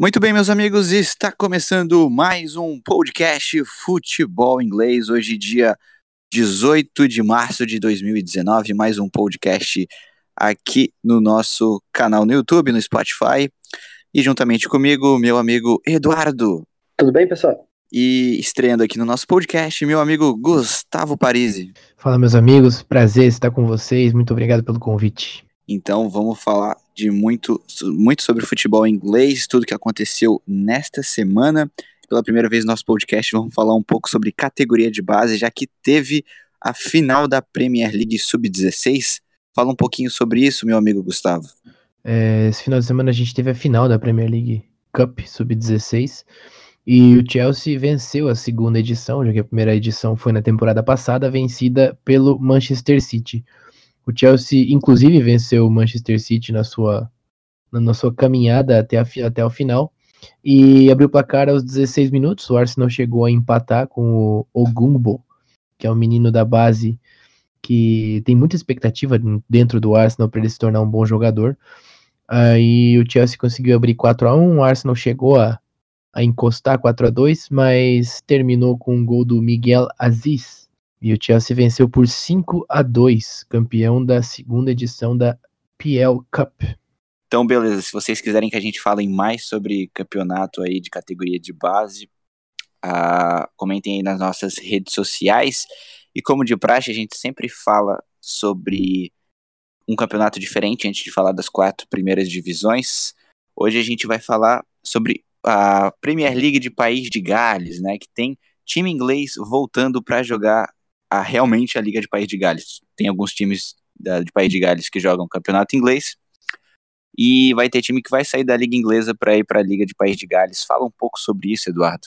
Muito bem, meus amigos, está começando mais um podcast Futebol Inglês. Hoje, dia 18 de março de 2019, mais um podcast aqui no nosso canal no YouTube, no Spotify. E juntamente comigo, meu amigo Eduardo. Tudo bem, pessoal? E estreando aqui no nosso podcast, meu amigo Gustavo Parisi. Fala, meus amigos, prazer estar com vocês. Muito obrigado pelo convite. Então vamos falar de muito, muito sobre futebol inglês, tudo que aconteceu nesta semana. Pela primeira vez no nosso podcast, vamos falar um pouco sobre categoria de base, já que teve a final da Premier League Sub-16. Fala um pouquinho sobre isso, meu amigo Gustavo. É, esse final de semana a gente teve a final da Premier League Cup Sub-16 e o Chelsea venceu a segunda edição, já que a primeira edição foi na temporada passada, vencida pelo Manchester City. O Chelsea, inclusive, venceu o Manchester City na sua, na sua caminhada até, a, até o final e abriu o placar aos 16 minutos. O Arsenal chegou a empatar com o Ogumbo, que é um menino da base que tem muita expectativa dentro do Arsenal para ele se tornar um bom jogador. Aí o Chelsea conseguiu abrir 4 a 1 o Arsenal chegou a, a encostar 4 a 2 mas terminou com um gol do Miguel Aziz, e o Chelsea venceu por 5 a 2, campeão da segunda edição da PL Cup. Então, beleza, se vocês quiserem que a gente fale mais sobre campeonato aí de categoria de base, uh, comentem aí nas nossas redes sociais. E como de praxe, a gente sempre fala sobre um campeonato diferente antes de falar das quatro primeiras divisões. Hoje a gente vai falar sobre a Premier League de País de Gales, né, que tem time inglês voltando para jogar a realmente a Liga de País de Gales. Tem alguns times da, de País de Gales que jogam campeonato inglês e vai ter time que vai sair da Liga Inglesa para ir para a Liga de País de Gales. Fala um pouco sobre isso, Eduardo.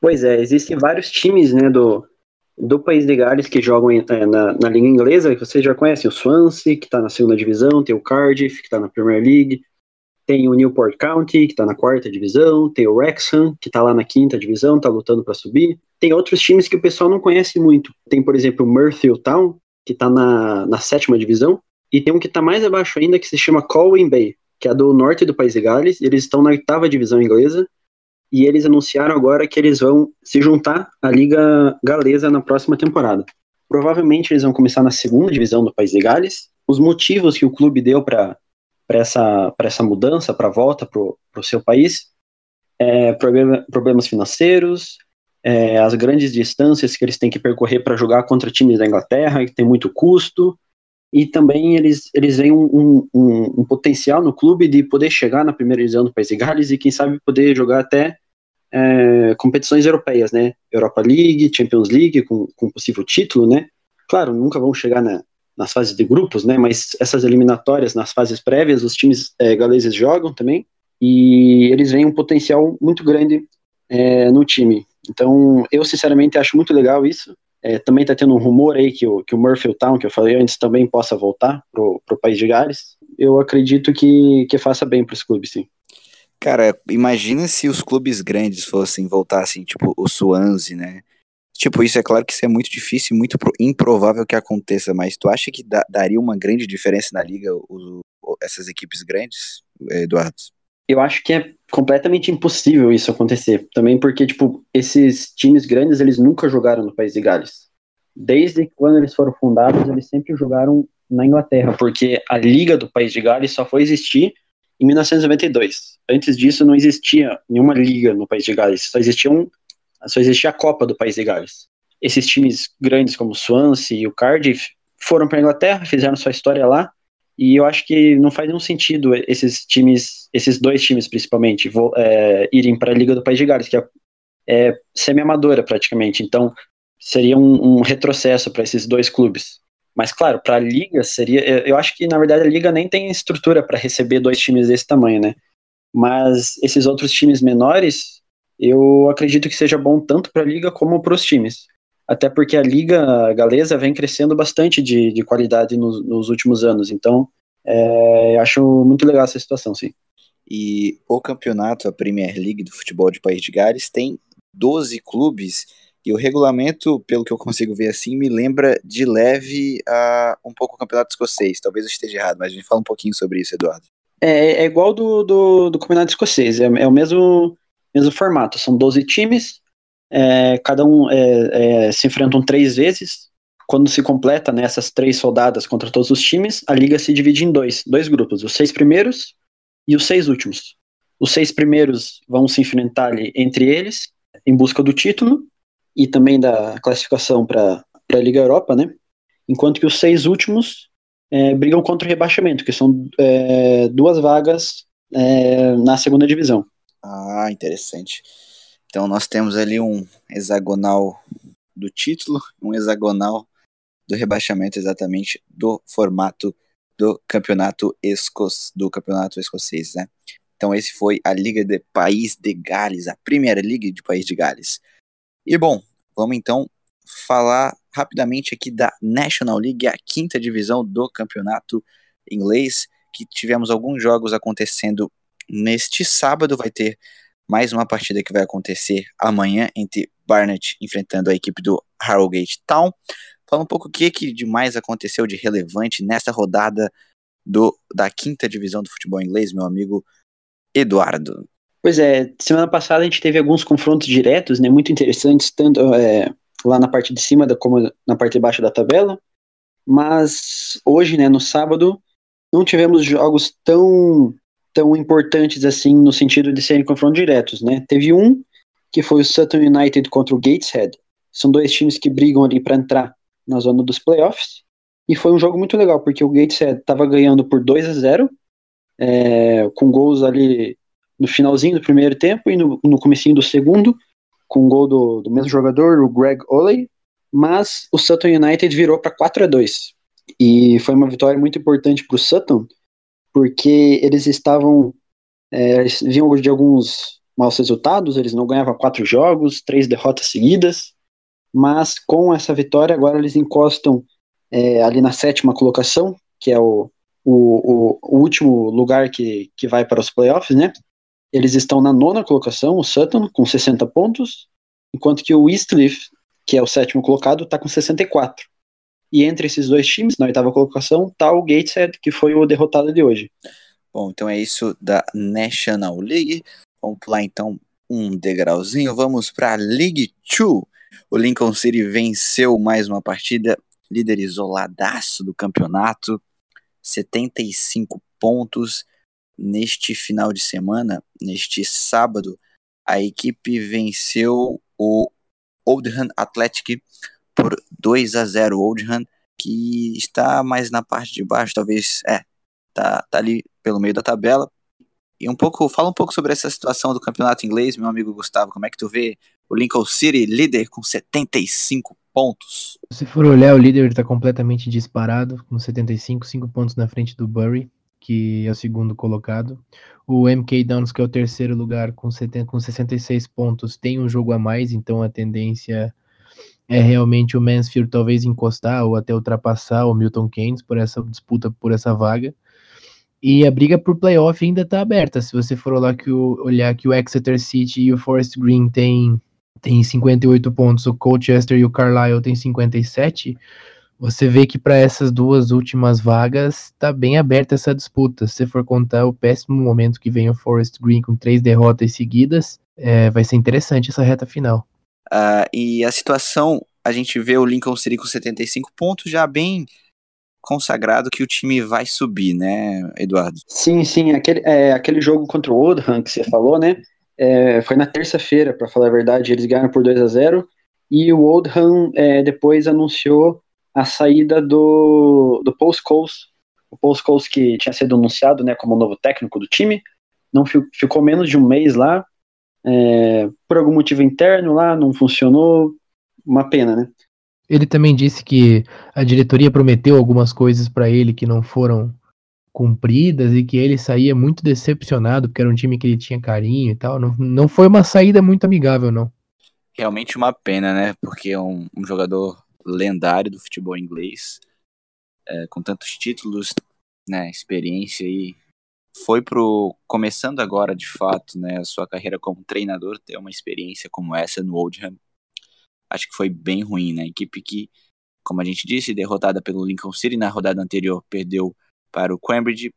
Pois é, existem vários times né, do, do País de Gales que jogam é, na, na Liga Inglesa, que vocês já conhecem, o Swansea, que está na segunda divisão, tem o Cardiff, que está na Premier League, tem o Newport County, que está na quarta divisão, tem o Wrexham, que está lá na quinta divisão, está lutando para subir. Tem outros times que o pessoal não conhece muito. Tem, por exemplo, o Murfield Town, que está na, na sétima divisão, e tem um que está mais abaixo ainda, que se chama Colwyn Bay, que é do norte do país de Gales, e eles estão na oitava divisão inglesa, e eles anunciaram agora que eles vão se juntar à Liga Galesa na próxima temporada. Provavelmente eles vão começar na segunda divisão do país de Gales. Os motivos que o clube deu para para essa, essa mudança, para a volta para o seu país, é, problema, problemas financeiros, é, as grandes distâncias que eles têm que percorrer para jogar contra times da Inglaterra, que tem muito custo, e também eles, eles veem um, um, um, potencial no clube de poder chegar na primeira divisão do País de Gales e quem sabe poder jogar até é, competições europeias, né? Europa League, Champions League, com, com possível título, né? Claro, nunca vão chegar na, nas fases de grupos, né? Mas essas eliminatórias nas fases prévias, os times é, galeses jogam também e eles veem um potencial muito grande é, no time. Então, eu sinceramente acho muito legal isso. É, também está tendo um rumor aí que o, que o Murphy Town, que eu falei antes, também possa voltar pro, pro país de Gales. Eu acredito que, que faça bem para os clubes, sim. Cara, imagina se os clubes grandes fossem voltar assim, tipo o Swansea, né? Tipo, isso é claro que isso é muito difícil muito improvável que aconteça, mas tu acha que da, daria uma grande diferença na liga o, o, essas equipes grandes, Eduardo? Eu acho que é completamente impossível isso acontecer. Também porque, tipo, esses times grandes, eles nunca jogaram no País de Gales. Desde quando eles foram fundados, eles sempre jogaram na Inglaterra, porque a Liga do País de Gales só foi existir em 1992. Antes disso, não existia nenhuma liga no País de Gales, só existia um só existia a Copa do País de Gales. Esses times grandes como o Swansea e o Cardiff foram para a Inglaterra, fizeram sua história lá, e eu acho que não faz nenhum sentido esses times, esses dois times principalmente, vou, é, irem para a Liga do País de Gales, que é, é semi-amadora praticamente. Então seria um, um retrocesso para esses dois clubes. Mas claro, para a liga seria, eu acho que na verdade a liga nem tem estrutura para receber dois times desse tamanho, né? Mas esses outros times menores eu acredito que seja bom tanto para a liga como para os times. Até porque a liga galesa vem crescendo bastante de, de qualidade nos, nos últimos anos. Então, é, acho muito legal essa situação, sim. E o campeonato, a Premier League do futebol de País de Gales, tem 12 clubes e o regulamento, pelo que eu consigo ver assim, me lembra de leve a um pouco o campeonato escocês. Talvez eu esteja errado, mas me fala um pouquinho sobre isso, Eduardo. É, é igual do, do, do Campeonato Escocês, é, é, o mesmo, mesmo formato. São 12 times, é, cada um é, é, se enfrentam três vezes. Quando se completa né, três rodadas contra todos os times, a liga se divide em dois, dois grupos, os seis primeiros e os seis últimos. Os seis primeiros vão se enfrentar ali entre eles, em busca do título e também da classificação para a Liga Europa, né? Enquanto que os seis últimos é, brigam contra o rebaixamento, que são é, duas vagas é, na segunda divisão. Ah, interessante. Então nós temos ali um hexagonal do título, um hexagonal do rebaixamento exatamente do formato do campeonato esco do campeonato escocês, né? Então esse foi a Liga de País de Gales, a primeira Liga de País de Gales. E bom, vamos então falar rapidamente aqui da National League, a quinta divisão do campeonato inglês, que tivemos alguns jogos acontecendo neste sábado, vai ter mais uma partida que vai acontecer amanhã entre Barnet enfrentando a equipe do Harrogate Town. Fala um pouco o que, que de mais aconteceu de relevante nesta rodada do, da quinta divisão do futebol inglês, meu amigo Eduardo. Pois é, semana passada a gente teve alguns confrontos diretos, né, muito interessantes, tanto é, lá na parte de cima da, como na parte de baixo da tabela, mas hoje, né, no sábado, não tivemos jogos tão tão importantes assim no sentido de serem confrontos diretos, né? Teve um que foi o Sutton United contra o Gateshead. São dois times que brigam ali para entrar na zona dos playoffs. E foi um jogo muito legal, porque o Gateshead estava ganhando por 2 a 0 é, com gols ali no finalzinho do primeiro tempo e no, no comecinho do segundo, com gol do, do mesmo jogador, o Greg Oley, mas o Sutton United virou para 4 a 2 E foi uma vitória muito importante para o Sutton, porque eles estavam. É, vinham de alguns maus resultados, eles não ganhavam quatro jogos, três derrotas seguidas, mas com essa vitória agora eles encostam é, ali na sétima colocação, que é o, o, o, último lugar que, que vai para os playoffs, né? Eles estão na nona colocação, o Sutton, com 60 pontos, enquanto que o Eastleaf, que é o sétimo colocado, está com 64. E entre esses dois times, na oitava colocação, está o Gateshead, que foi o derrotado de hoje. Bom, então é isso da National League. Vamos pular então um degrauzinho. Vamos para a League 2. O Lincoln City venceu mais uma partida, líder isoladaço do campeonato, 75 pontos. Neste final de semana, neste sábado, a equipe venceu o Oldham Athletic 2 a 0 Oldham, que está mais na parte de baixo, talvez, é, tá, tá ali pelo meio da tabela. E um pouco, fala um pouco sobre essa situação do campeonato inglês, meu amigo Gustavo, como é que tu vê o Lincoln City líder com 75 pontos? Se for olhar, o líder está completamente disparado, com 75, 5 pontos na frente do Bury, que é o segundo colocado. O MK Downs, que é o terceiro lugar, com, 70, com 66 pontos, tem um jogo a mais, então a tendência é realmente o Mansfield talvez encostar ou até ultrapassar o Milton Keynes por essa disputa por essa vaga. E a briga por playoff ainda está aberta. Se você for olhar que, o, olhar que o Exeter City e o Forest Green têm tem 58 pontos, o Colchester e o Carlisle têm 57, você vê que para essas duas últimas vagas está bem aberta essa disputa. Se for contar o péssimo momento que vem o Forest Green com três derrotas seguidas, é, vai ser interessante essa reta final. Uh, e a situação, a gente vê o Lincoln City com 75 pontos, já bem consagrado que o time vai subir, né, Eduardo? Sim, sim, aquele, é, aquele jogo contra o Oldham que você falou, né, é, foi na terça-feira, para falar a verdade, eles ganharam por 2 a 0 e o Oldham é, depois anunciou a saída do, do Paul Scholes, o Paul Scholes que tinha sido anunciado, né, como novo técnico do time, não ficou menos de um mês lá, é, por algum motivo interno lá, não funcionou, uma pena, né? Ele também disse que a diretoria prometeu algumas coisas para ele que não foram cumpridas e que ele saía muito decepcionado, porque era um time que ele tinha carinho e tal. Não, não foi uma saída muito amigável, não. Realmente uma pena, né? Porque é um, um jogador lendário do futebol inglês, é, com tantos títulos, né, experiência aí foi pro começando agora de fato, né, a sua carreira como treinador, ter uma experiência como essa no Oldham. Acho que foi bem ruim, né? Equipe que, como a gente disse, derrotada pelo Lincoln City na rodada anterior, perdeu para o Cambridge,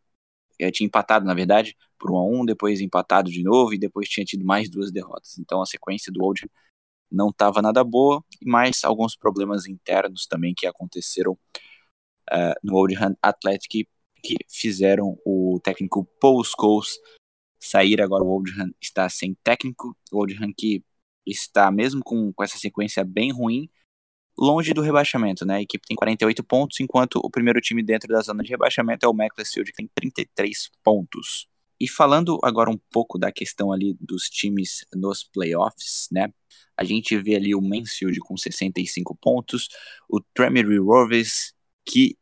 eh, tinha empatado, na verdade, por 1 a 1 depois empatado de novo e depois tinha tido mais duas derrotas. Então a sequência do Oldham não estava nada boa, mais alguns problemas internos também que aconteceram uh, no Oldham Athletic que fizeram o técnico Paul Scholes sair. Agora o Oldham está sem técnico, o Oldham que está mesmo com, com essa sequência bem ruim, longe do rebaixamento, né? A equipe tem 48 pontos, enquanto o primeiro time dentro da zona de rebaixamento é o Macclesfield, que tem 33 pontos. E falando agora um pouco da questão ali dos times nos playoffs, né? A gente vê ali o Mansfield com 65 pontos, o Tremere Rovers, que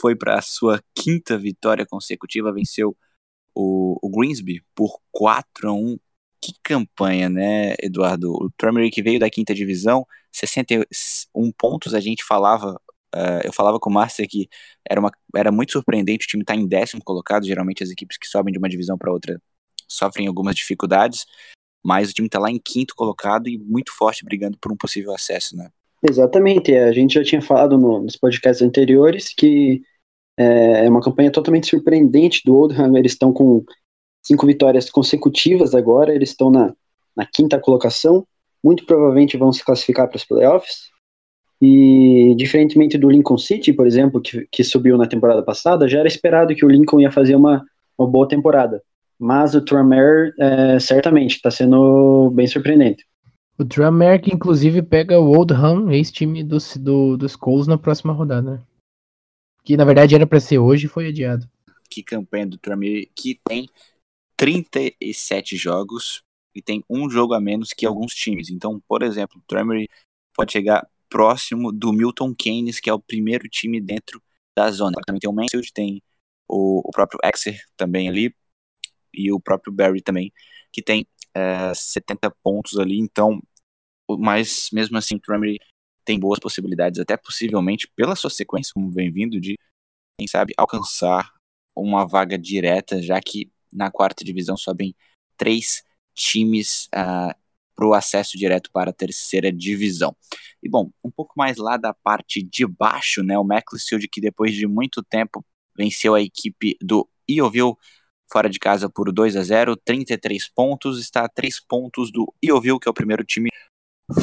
foi para a sua quinta vitória consecutiva, venceu o, o Greensby por 4 a 1 que campanha, né, Eduardo? O que veio da quinta divisão, 61 pontos, a gente falava, uh, eu falava com o Márcio que era, uma, era muito surpreendente o time estar tá em décimo colocado, geralmente as equipes que sobem de uma divisão para outra sofrem algumas dificuldades, mas o time está lá em quinto colocado e muito forte brigando por um possível acesso, né? Exatamente, a gente já tinha falado no, nos podcasts anteriores que é, é uma campanha totalmente surpreendente do Oldham, eles estão com cinco vitórias consecutivas agora, eles estão na, na quinta colocação, muito provavelmente vão se classificar para os playoffs. E, diferentemente do Lincoln City, por exemplo, que, que subiu na temporada passada, já era esperado que o Lincoln ia fazer uma, uma boa temporada. Mas o Tranmere, é, certamente, está sendo bem surpreendente. O Tranmere, que inclusive pega o Oldham, ex-time do, do, dos Coles, na próxima rodada? Que na verdade era para ser hoje e foi adiado. Que campanha do Tranmere, que tem 37 jogos e tem um jogo a menos que alguns times. Então, por exemplo, o Tremere pode chegar próximo do Milton Keynes, que é o primeiro time dentro da zona. Também tem o Mansfield, tem o, o próprio Exeter também ali, e o próprio Barry também, que tem é, 70 pontos ali. Então, mas mesmo assim, Tremere tem boas possibilidades, até possivelmente pela sua sequência, como vem vindo, de, quem sabe, alcançar uma vaga direta, já que na quarta divisão sobem três times uh, ah, para o acesso direto para a terceira divisão. E bom, um pouco mais lá da parte de baixo, né, o Macclesfield que depois de muito tempo venceu a equipe do Ioville fora de casa por 2 a 0, 33 pontos, está a 3 pontos do Ioville, que é o primeiro time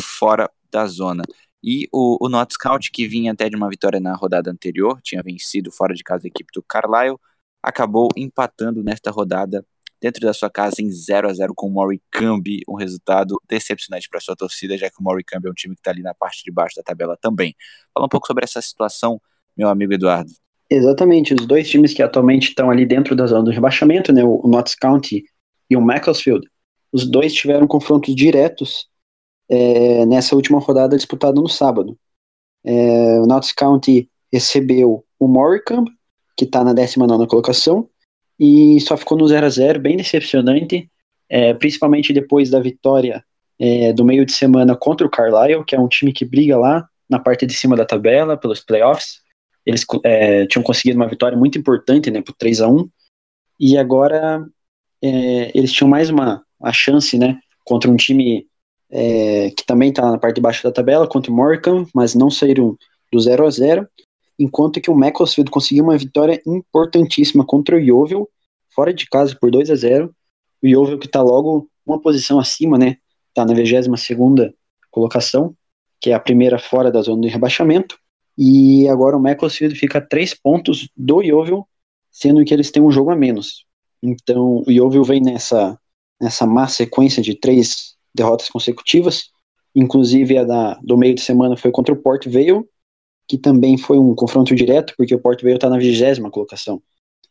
fora da zona. E o, o Not Scout, que vinha até de uma vitória na rodada anterior, tinha vencido fora de casa a equipe do Carlisle, acabou empatando nesta rodada dentro da sua casa em 0 a 0 com o Morecambe, um resultado decepcionante para sua torcida, já que o Morecambe é um time que está ali na parte de baixo da tabela também. Fala um pouco sobre essa situação, meu amigo Eduardo. Exatamente, os dois times que atualmente estão ali dentro da zona do rebaixamento, né, o Notts County e o Macclesfield, os dois tiveram confrontos diretos é, nessa última rodada disputada no sábado. É, o Notts County recebeu o Morecambe que está na 19 colocação, e só ficou no 0 a 0 bem decepcionante, é, principalmente depois da vitória é, do meio de semana contra o Carlisle, que é um time que briga lá na parte de cima da tabela, pelos playoffs. Eles é, tinham conseguido uma vitória muito importante, né, por 3 a 1 e agora é, eles tinham mais uma, uma chance, né, contra um time é, que também está na parte de baixo da tabela, contra o Morecambe, mas não saíram do 0 a 0 enquanto que o Macclesfield conseguiu uma vitória importantíssima contra o Yeovil, fora de casa por 2 a 0 O Yeovil que está logo uma posição acima, né? Está na 22 colocação, que é a primeira fora da zona de rebaixamento. E agora o Macclesfield fica a 3 pontos do Yeovil, sendo que eles têm um jogo a menos. Então o Yeovil vem nessa, nessa má sequência de três derrotas consecutivas, inclusive a da, do meio de semana foi contra o Port Vale, que também foi um confronto direto, porque o Port Vale está na vigésima colocação.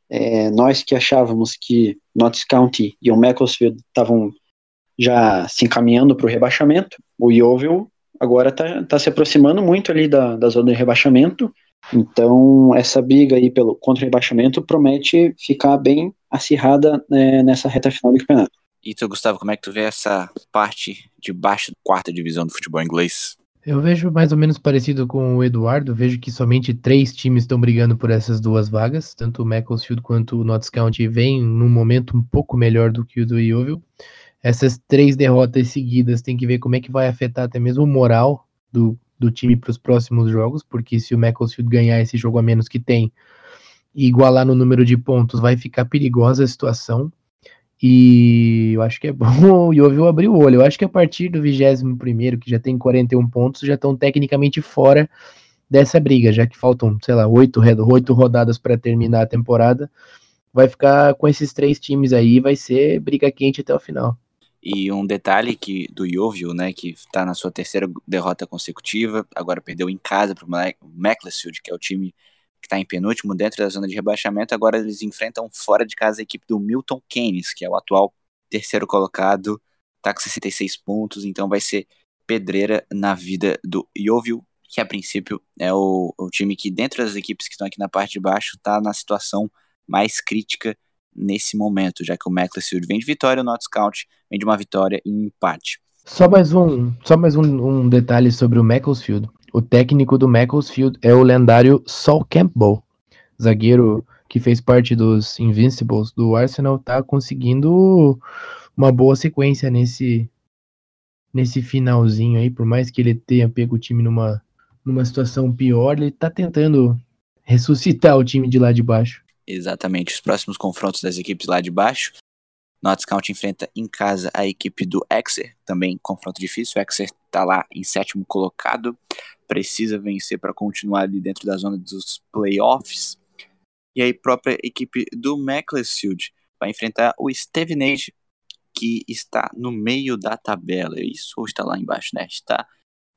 É, nós que achávamos que Notts County e o Macclesfield estavam já se encaminhando para o rebaixamento, o Yeovil agora está tá se aproximando muito ali da, da zona de rebaixamento, então essa briga aí pelo contra o rebaixamento promete ficar bem acirrada né, nessa reta final do campeonato. E tu, Gustavo, como é que tu vê essa parte de baixo da quarta divisão do futebol inglês? Eu vejo mais ou menos parecido com o Eduardo, vejo que somente três times estão brigando por essas duas vagas, tanto o Macclesfield quanto o Notts County vem num momento um pouco melhor do que o do Yeovil. Essas três derrotas seguidas tem que ver como é que vai afetar até mesmo o moral do, do time para os próximos jogos, porque se o Macclesfield ganhar esse jogo a menos que tem, e igualar no número de pontos, vai ficar perigosa a situação. E eu acho que é bom o Yeovil abrir o olho. Eu acho que a partir do 21 que já tem 41 pontos, já estão tecnicamente fora dessa briga, já que faltam, sei lá, oito, oito rodadas para terminar a temporada. Vai ficar com esses três times aí, vai ser briga quente até o final. E um detalhe que do Yeovil, né, que está na sua terceira derrota consecutiva, agora perdeu em casa para o Macclesfield, que é o time que está em penúltimo dentro da zona de rebaixamento. Agora eles enfrentam fora de casa a equipe do Milton Keynes, que é o atual terceiro colocado, está com 66 pontos, então vai ser pedreira na vida do Yeovil que a princípio é o, o time que, dentro das equipes que estão aqui na parte de baixo, está na situação mais crítica nesse momento, já que o Macclesfield vem de vitória, o Notts County vem de uma vitória e empate. Só mais um, só mais um, um detalhe sobre o Macclesfield. O técnico do Macclesfield é o lendário Saul Campbell, zagueiro que fez parte dos Invincibles do Arsenal, tá conseguindo uma boa sequência nesse nesse finalzinho aí, por mais que ele tenha pego o time numa numa situação pior, ele tá tentando ressuscitar o time de lá de baixo. Exatamente, os próximos confrontos das equipes lá de baixo. Notts County enfrenta em casa a equipe do Exeter, também confronto difícil. O Exeter tá lá em sétimo colocado, precisa vencer para continuar ali dentro da zona dos playoffs. E aí, própria equipe do Macclesfield vai enfrentar o Stevenage, que está no meio da tabela. Isso ou está lá embaixo, né? Está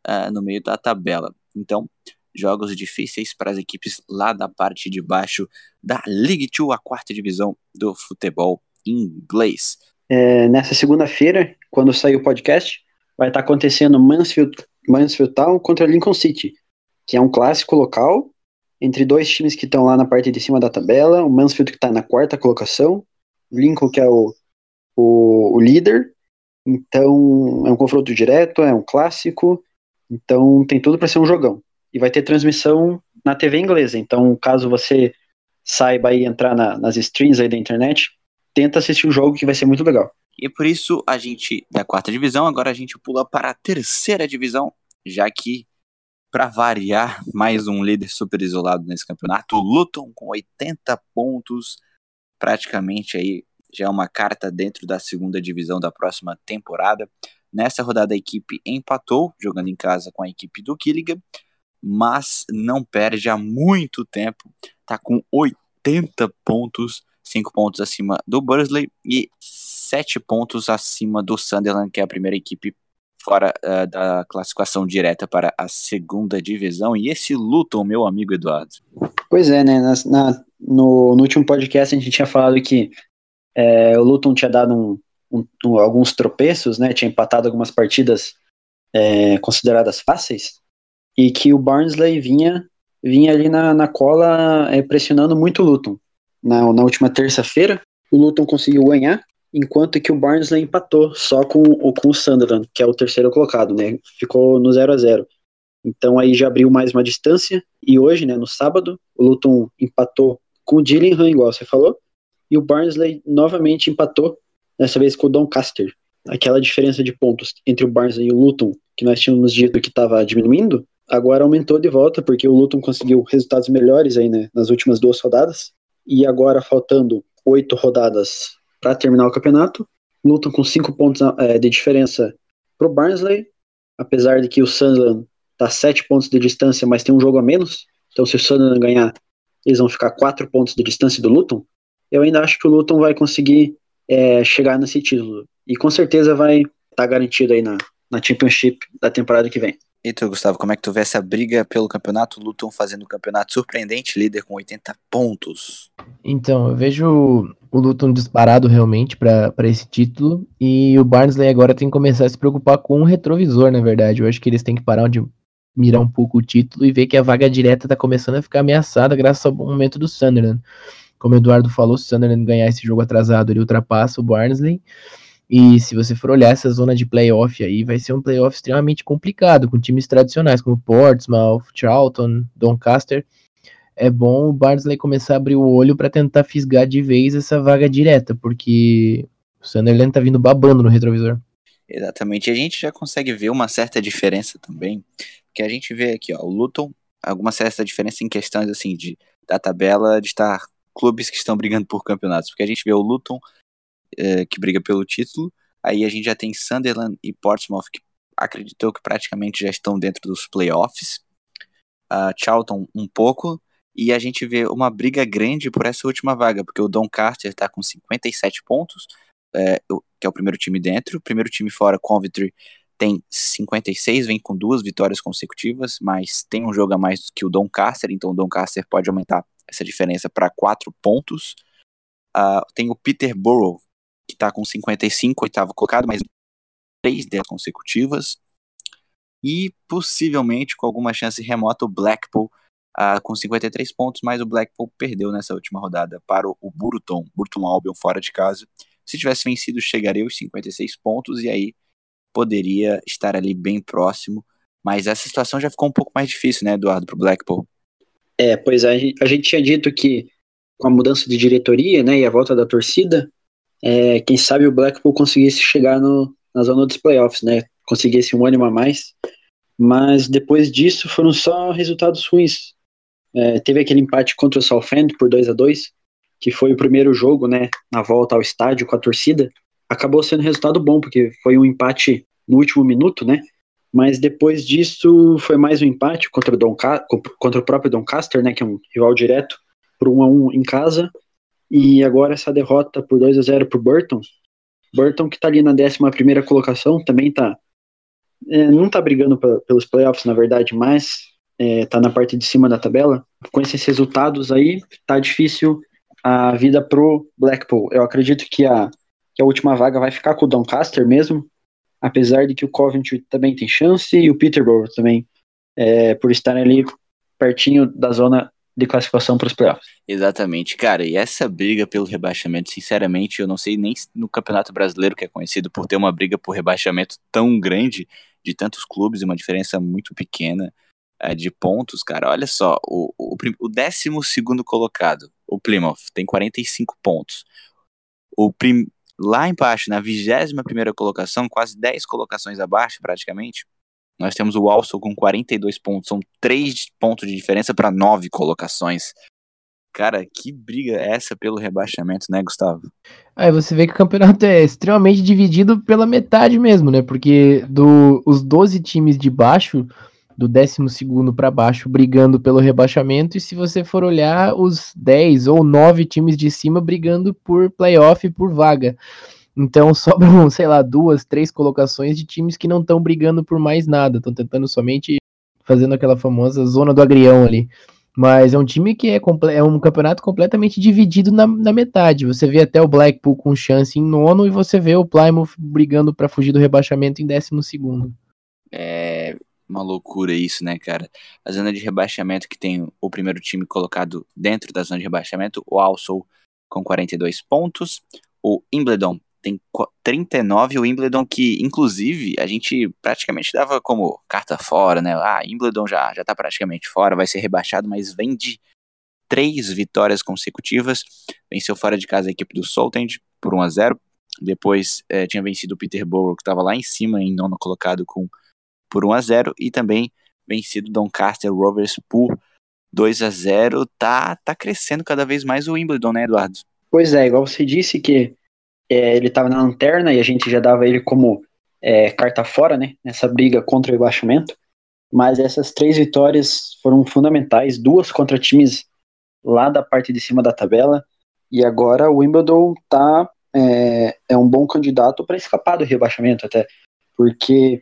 uh, no meio da tabela. Então, jogos difíceis para as equipes lá da parte de baixo da League 2, a quarta divisão do futebol inglês. É, nessa segunda-feira, quando sair o podcast, vai estar acontecendo Mansfield, Mansfield Town contra Lincoln City, que é um clássico local entre dois times que estão lá na parte de cima da tabela. O Mansfield que está na quarta colocação, Lincoln que é o, o, o líder. Então é um confronto direto, é um clássico. Então tem tudo para ser um jogão. E vai ter transmissão na TV inglesa. Então, caso você saiba aí entrar na, nas streams aí da internet, tenta assistir o jogo que vai ser muito legal. E por isso a gente, da quarta divisão, agora a gente pula para a terceira divisão, já que, para variar, mais um líder super isolado nesse campeonato, Luton com 80 pontos, praticamente aí já é uma carta dentro da segunda divisão da próxima temporada. Nessa rodada a equipe empatou, jogando em casa com a equipe do Gilligan, mas não perde há muito tempo. Está com 80 pontos, 5 pontos acima do Bursley e 7 pontos acima do Sunderland, que é a primeira equipe fora uh, da classificação direta para a segunda divisão. E esse Luton, meu amigo Eduardo. Pois é, né? Na, na, no, no, último podcast a gente tinha falado que é, o Luton tinha dado um, um, um, alguns tropeços, né? Tinha empatado algumas partidas é, consideradas fáceis e que o Barnsley vinha vinha ali na, na cola é, pressionando muito o Luton. Na, na última terça-feira, o Luton conseguiu ganhar, enquanto que o Barnsley empatou só com, com o Sunderland, que é o terceiro colocado, né? Ficou no 0 a 0 Então aí já abriu mais uma distância. E hoje, né, no sábado, o Luton empatou com o Gillingham, igual você falou, e o Barnsley novamente empatou dessa vez com o Doncaster. Aquela diferença de pontos entre o Barnsley e o Luton, que nós tínhamos dito que estava diminuindo, agora aumentou de volta, porque o Luton conseguiu resultados melhores aí, né, nas últimas duas rodadas. E agora, faltando oito rodadas para terminar o campeonato, Luton com cinco pontos é, de diferença para o Barnsley, apesar de que o Sunderland está sete pontos de distância, mas tem um jogo a menos. Então, se o Sunderland ganhar, eles vão ficar quatro pontos de distância do Luton. Eu ainda acho que o Luton vai conseguir é, chegar nesse título. E com certeza vai estar tá garantido aí na, na Championship da temporada que vem. E tu, Gustavo, como é que tu vê essa briga pelo campeonato? Luton fazendo um campeonato surpreendente, líder com 80 pontos. Então, eu vejo o Luton disparado realmente para esse título. E o Barnsley agora tem que começar a se preocupar com o retrovisor, na verdade. Eu acho que eles têm que parar de mirar um pouco o título e ver que a vaga direta está começando a ficar ameaçada graças ao momento do Sunderland. Como o Eduardo falou, se o Sunderland ganhar esse jogo atrasado, ele ultrapassa o Barnsley. E se você for olhar essa zona de playoff aí, vai ser um playoff extremamente complicado, com times tradicionais como Portsmouth, Charlton, Doncaster. É bom o Barnsley começar a abrir o olho para tentar fisgar de vez essa vaga direta, porque o Sunderland tá vindo babando no retrovisor. Exatamente, e a gente já consegue ver uma certa diferença também, que a gente vê aqui, ó, o Luton, alguma certa diferença em questões assim de da tabela de estar clubes que estão brigando por campeonatos, porque a gente vê o Luton é, que briga pelo título, aí a gente já tem Sunderland e Portsmouth que acreditou que praticamente já estão dentro dos playoffs, uh, Charlton um pouco, e a gente vê uma briga grande por essa última vaga, porque o Doncaster está com 57 pontos, é, que é o primeiro time dentro, o primeiro time fora, Coventry, tem 56, vem com duas vitórias consecutivas, mas tem um jogo a mais que o Doncaster, então o Doncaster pode aumentar essa diferença para 4 pontos. Uh, tem o Peterborough, que está com 55, oitavo colocado, mas três delas consecutivas. E possivelmente, com alguma chance remota, o Blackpool uh, com 53 pontos, mas o Blackpool perdeu nessa última rodada para o, Burton, Burton Albion fora de casa. Se tivesse vencido, chegaria aos 56 pontos e aí poderia estar ali bem próximo. Mas essa situação já ficou um pouco mais difícil, né, Eduardo, para o Blackpool. É, pois a gente, a gente tinha dito que com a mudança de diretoria, né, e a volta da torcida, é, quem sabe o Blackpool conseguisse chegar no, na zona dos playoffs, né, conseguisse um ânimo a mais, mas depois disso foram só resultados ruins. É, teve aquele empate contra o Southend por 2 a 2 que foi o primeiro jogo, né, na volta ao estádio com a torcida, acabou sendo resultado bom, porque foi um empate no último minuto, né, mas depois disso foi mais um empate contra o, Don, contra o próprio Doncaster, né, que é um rival direto, por 1 a 1 em casa, e agora essa derrota por 2 a 0 para o Burton. Burton que está ali na 11 primeira colocação, também tá é, não está brigando pelos playoffs, na verdade, mas está é, na parte de cima da tabela. Com esses resultados aí, tá difícil a vida pro Blackpool. Eu acredito que a, que a última vaga vai ficar com o Doncaster mesmo, apesar de que o Coventry também tem chance e o Peterborough também, é, por estarem ali pertinho da zona de classificação para os playoffs. Exatamente, cara. E essa briga pelo rebaixamento, sinceramente, eu não sei nem no Campeonato Brasileiro, que é conhecido por ter uma briga por rebaixamento tão grande de tantos clubes e uma diferença muito pequena é, de pontos, cara. Olha só, o, o, o décimo segundo colocado, o Plymouth, tem 45 pontos. O prim, lá embaixo, na 21 primeira colocação, quase 10 colocações abaixo, praticamente, nós temos o Alson com 42 pontos. São 3 pontos de diferença para 9 colocações. Cara, que briga é essa pelo rebaixamento, né, Gustavo? Aí você vê que o campeonato é extremamente dividido pela metade mesmo, né? Porque do, os 12 times de baixo do 12 para baixo brigando pelo rebaixamento, e se você for olhar, os 10 ou 9 times de cima brigando por playoff e por vaga. Então sobram, sei lá, duas, três colocações de times que não estão brigando por mais nada, estão tentando somente fazendo aquela famosa zona do agrião ali. Mas é um time que é, é um campeonato completamente dividido na, na, metade. Você vê até o Blackpool com chance em nono e você vê o Plymouth brigando para fugir do rebaixamento em décimo segundo. É, uma loucura isso, né, cara? A zona de rebaixamento que tem o primeiro time colocado dentro da zona de rebaixamento, o Alsou com 42 pontos, o Wimbledon tem 39, o Wimbledon que, inclusive, a gente praticamente dava como carta fora, né? Ah, Wimbledon já, já tá praticamente fora, vai ser rebaixado, mas vem de três vitórias consecutivas, venceu fora de casa a equipe do Soltend por 1 a 0 depois eh, tinha vencido o Peterborough, que estava lá em cima, em nono colocado com por 1 a 0 e também vencido Doncaster Rovers por 2 a 0 tá, tá crescendo cada vez mais o Wimbledon, né, Eduardo? Pois é, igual você disse que é, ele estava na lanterna e a gente já dava ele como é, carta fora, né, nessa briga contra o rebaixamento, mas essas três vitórias foram fundamentais, duas contra times lá da parte de cima da tabela, e agora o Wimbledon tá, é, é um bom candidato para escapar do rebaixamento até, porque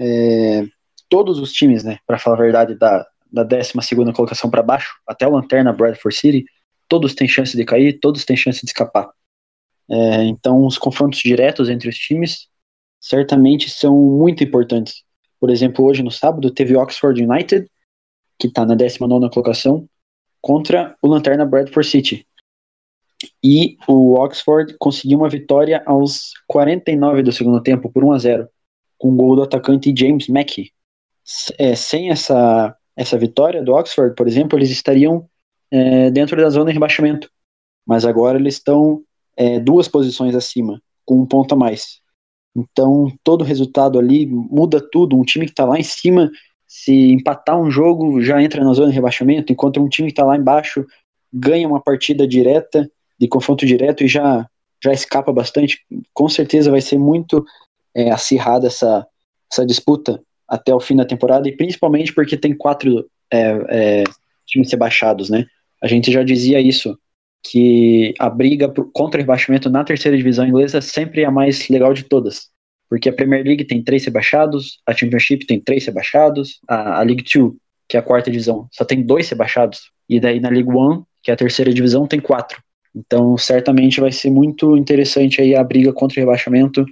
é, todos os times, né, para falar a verdade, da, da 12 colocação para baixo, até o Lanterna Bradford City, todos têm chance de cair, todos têm chance de escapar. É, então, os confrontos diretos entre os times certamente são muito importantes. Por exemplo, hoje no sábado teve Oxford United, que está na 19 colocação, contra o Lanterna Bradford City. E o Oxford conseguiu uma vitória aos 49 do segundo tempo, por 1 a 0 com o gol do atacante James Mackey. É, sem essa, essa vitória do Oxford, por exemplo, eles estariam é, dentro da zona de rebaixamento. Mas agora eles estão é, duas posições acima, com um ponto a mais. Então, todo resultado ali muda tudo. Um time que está lá em cima Se empatar um jogo, já entra na zona de rebaixamento, enquanto um time que está lá embaixo ganha uma partida direta, de confronto direto e já, já escapa bastante. Com certeza vai ser muito é, acirrada essa, essa disputa até o fim da temporada, e principalmente porque tem quatro é, é, times rebaixados, né? A gente já dizia isso, que a briga contra o rebaixamento na terceira divisão inglesa sempre é a mais legal de todas. Porque a Premier League tem três rebaixados, a Championship tem três rebaixados, a, a League Two, que é a quarta divisão, só tem dois rebaixados. E daí na League One, que é a terceira divisão, tem quatro. Então, certamente vai ser muito interessante aí a briga contra o rebaixamento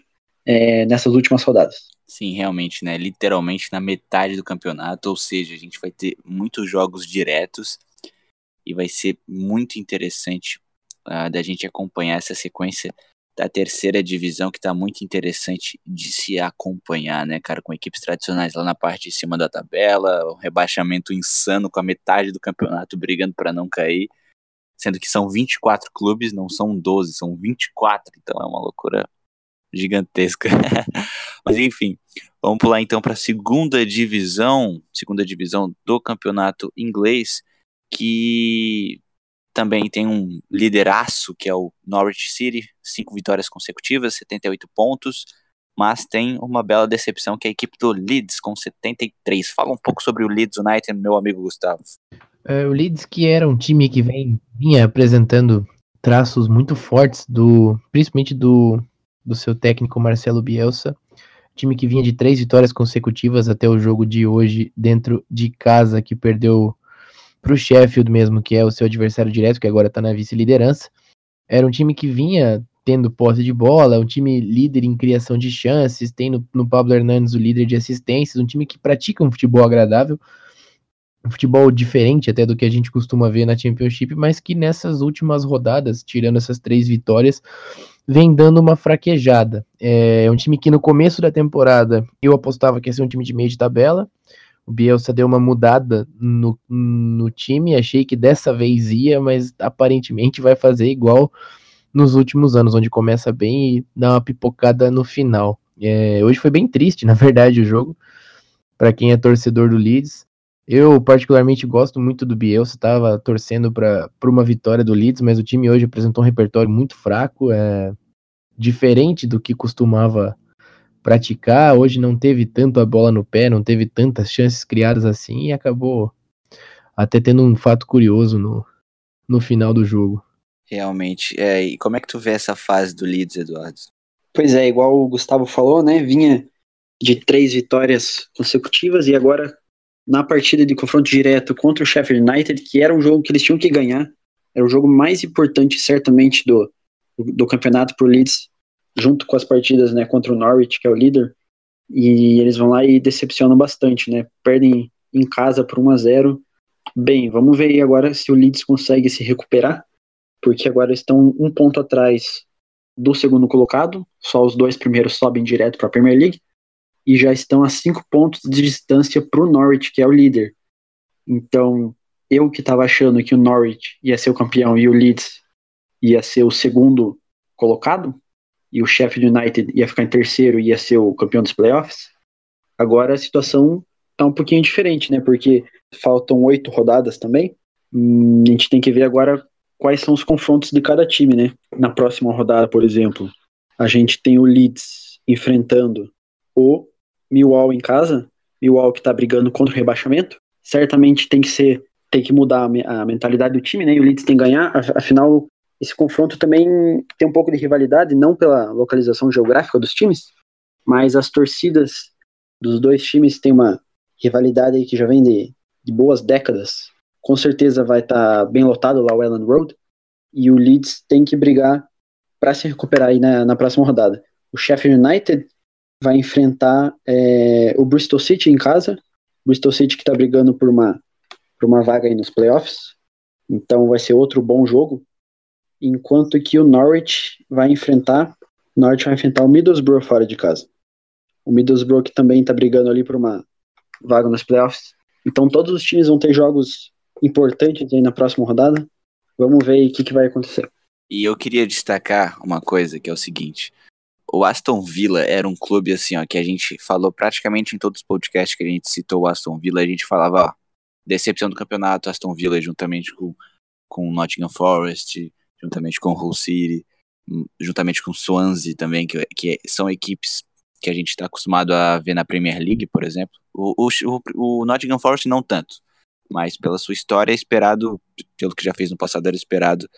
é, nessas últimas rodadas. Sim, realmente, né? Literalmente na metade do campeonato, ou seja, a gente vai ter muitos jogos diretos e vai ser muito interessante uh, da gente acompanhar essa sequência da terceira divisão, que está muito interessante de se acompanhar, né, cara, com equipes tradicionais lá na parte de cima da tabela, um rebaixamento insano com a metade do campeonato brigando para não cair, sendo que são 24 clubes, não são 12, são 24, então é uma loucura gigantesca. Mas enfim, vamos pular então para a segunda divisão, segunda divisão do campeonato inglês, que também tem um lideraço, que é o Norwich City, cinco vitórias consecutivas, 78 pontos, mas tem uma bela decepção que é a equipe do Leeds com 73. Fala um pouco sobre o Leeds United, meu amigo Gustavo. É, o Leeds que era um time que vem, vinha apresentando traços muito fortes do, principalmente do, do seu técnico Marcelo Bielsa, time que vinha de três vitórias consecutivas até o jogo de hoje dentro de casa que perdeu para o Sheffield mesmo, que é o seu adversário direto, que agora está na vice-liderança. Era um time que vinha tendo posse de bola, um time líder em criação de chances, tem no, no Pablo Hernandes o líder de assistências, um time que pratica um futebol agradável, um futebol diferente até do que a gente costuma ver na Championship, mas que nessas últimas rodadas, tirando essas três vitórias, vem dando uma fraquejada. É, é um time que no começo da temporada eu apostava que ia ser um time de meio de tabela, o Bielsa deu uma mudada no, no time, achei que dessa vez ia, mas aparentemente vai fazer igual nos últimos anos, onde começa bem e dá uma pipocada no final. É, hoje foi bem triste, na verdade, o jogo, para quem é torcedor do Leeds. Eu, particularmente, gosto muito do Bielsa, estava torcendo para uma vitória do Leeds, mas o time hoje apresentou um repertório muito fraco, é, diferente do que costumava praticar. Hoje não teve tanto a bola no pé, não teve tantas chances criadas assim e acabou até tendo um fato curioso no, no final do jogo. Realmente. É, e como é que tu vê essa fase do Leeds, Eduardo? Pois é, igual o Gustavo falou, né? Vinha de três vitórias consecutivas e agora na partida de confronto direto contra o Sheffield United, que era um jogo que eles tinham que ganhar, era o jogo mais importante certamente do, do campeonato por Leeds junto com as partidas né, contra o Norwich, que é o líder, e eles vão lá e decepcionam bastante, né? Perdem em casa por 1 a 0 Bem, vamos ver aí agora se o Leeds consegue se recuperar, porque agora estão um ponto atrás do segundo colocado, só os dois primeiros sobem direto para a Premier League, e já estão a cinco pontos de distância para o Norwich, que é o líder. Então, eu que estava achando que o Norwich ia ser o campeão e o Leeds ia ser o segundo colocado, e o Sheffield United ia ficar em terceiro e ia ser o campeão dos playoffs, agora a situação tá um pouquinho diferente, né? Porque faltam oito rodadas também. Hum, a gente tem que ver agora quais são os confrontos de cada time, né? Na próxima rodada, por exemplo, a gente tem o Leeds enfrentando o Millwall em casa, Millwall que tá brigando contra o rebaixamento. Certamente tem que ser, tem que mudar a mentalidade do time, né? E o Leeds tem que ganhar, afinal esse confronto também tem um pouco de rivalidade, não pela localização geográfica dos times, mas as torcidas dos dois times têm uma rivalidade que já vem de, de boas décadas. Com certeza vai estar tá bem lotado lá o Ellen Road, e o Leeds tem que brigar para se recuperar aí na, na, próxima rodada. O Sheffield United vai enfrentar é, o Bristol City em casa, Bristol City que está brigando por uma, por uma vaga aí nos playoffs, então vai ser outro bom jogo enquanto que o Norwich vai enfrentar, o Norwich vai enfrentar o Middlesbrough fora de casa. O Middlesbrough que também está brigando ali por uma vaga nos playoffs. Então todos os times vão ter jogos importantes aí na próxima rodada. Vamos ver o que, que vai acontecer. E eu queria destacar uma coisa que é o seguinte: o Aston Villa era um clube assim, ó, que a gente falou praticamente em todos os podcasts que a gente citou o Aston Villa, a gente falava, ó, decepção do campeonato, Aston Villa juntamente com com Nottingham Forest, juntamente com Hull City, juntamente com Swansea também, que, que são equipes que a gente está acostumado a ver na Premier League, por exemplo. O, o, o, Nottingham Forest não tanto, mas pela sua história é esperado, pelo que já fez no passado, era esperado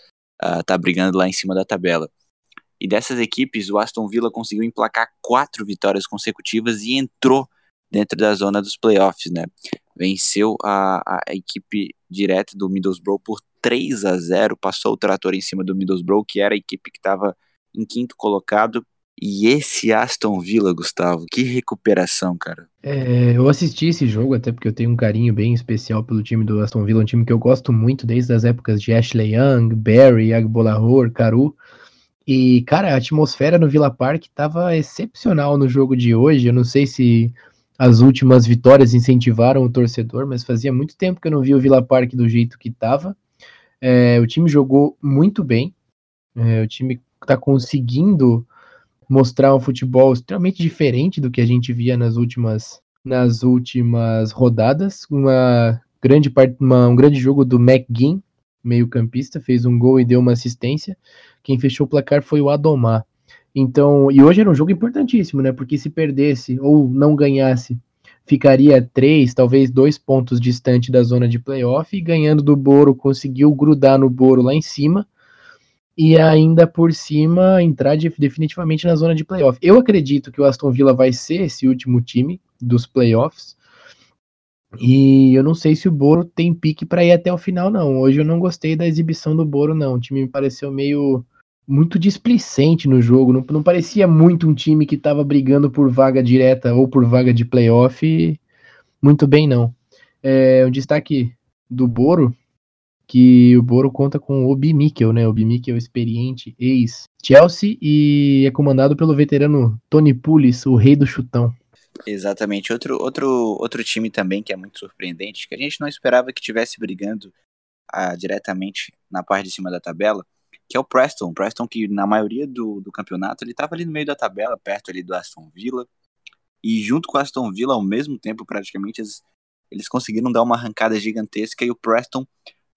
uh, tá brigando lá em cima da tabela. E dessas equipes, o Aston Villa conseguiu emplacar quatro vitórias consecutivas e entrou dentro da zona dos playoffs, né? Venceu a, a equipe direta do Middlesbrough por 3 a 0 passou o trator em cima do Middlesbrough, que era a equipe que estava em quinto colocado. E esse Aston Villa, Gustavo, que recuperação, cara. É, eu assisti esse jogo até porque eu tenho um carinho bem especial pelo time do Aston Villa, um time que eu gosto muito desde as épocas de Ashley Young, Barry, Agbolahor, Caru. E, cara, a atmosfera no Villa Park estava excepcional no jogo de hoje. Eu não sei se as últimas vitórias incentivaram o torcedor, mas fazia muito tempo que eu não vi o Villa Park do jeito que estava. É, o time jogou muito bem. É, o time está conseguindo mostrar um futebol extremamente diferente do que a gente via nas últimas, nas últimas rodadas. Uma grande parte, um grande jogo do McGinn, meio-campista, fez um gol e deu uma assistência. Quem fechou o placar foi o Adomar. Então, e hoje era um jogo importantíssimo, né? Porque se perdesse ou não ganhasse ficaria três, talvez dois pontos distante da zona de playoff, e ganhando do Boro conseguiu grudar no Boro lá em cima e ainda por cima entrar de, definitivamente na zona de playoff. Eu acredito que o Aston Villa vai ser esse último time dos playoffs. E eu não sei se o Boro tem pique para ir até o final, não. Hoje eu não gostei da exibição do Boro, não. O time me pareceu meio muito displicente no jogo. Não, não parecia muito um time que estava brigando por vaga direta ou por vaga de playoff. Muito bem, não. É, um destaque do Boro, que o Boro conta com o Obi Mikkel, né? O Obi Mikkel experiente ex-Chelsea e é comandado pelo veterano Tony Pulis, o rei do chutão. Exatamente. Outro, outro, outro time também que é muito surpreendente, que a gente não esperava que tivesse brigando ah, diretamente na parte de cima da tabela, que é o Preston. Preston que na maioria do, do campeonato ele estava ali no meio da tabela, perto ali do Aston Villa. E junto com o Aston Villa, ao mesmo tempo, praticamente, eles, eles conseguiram dar uma arrancada gigantesca e o Preston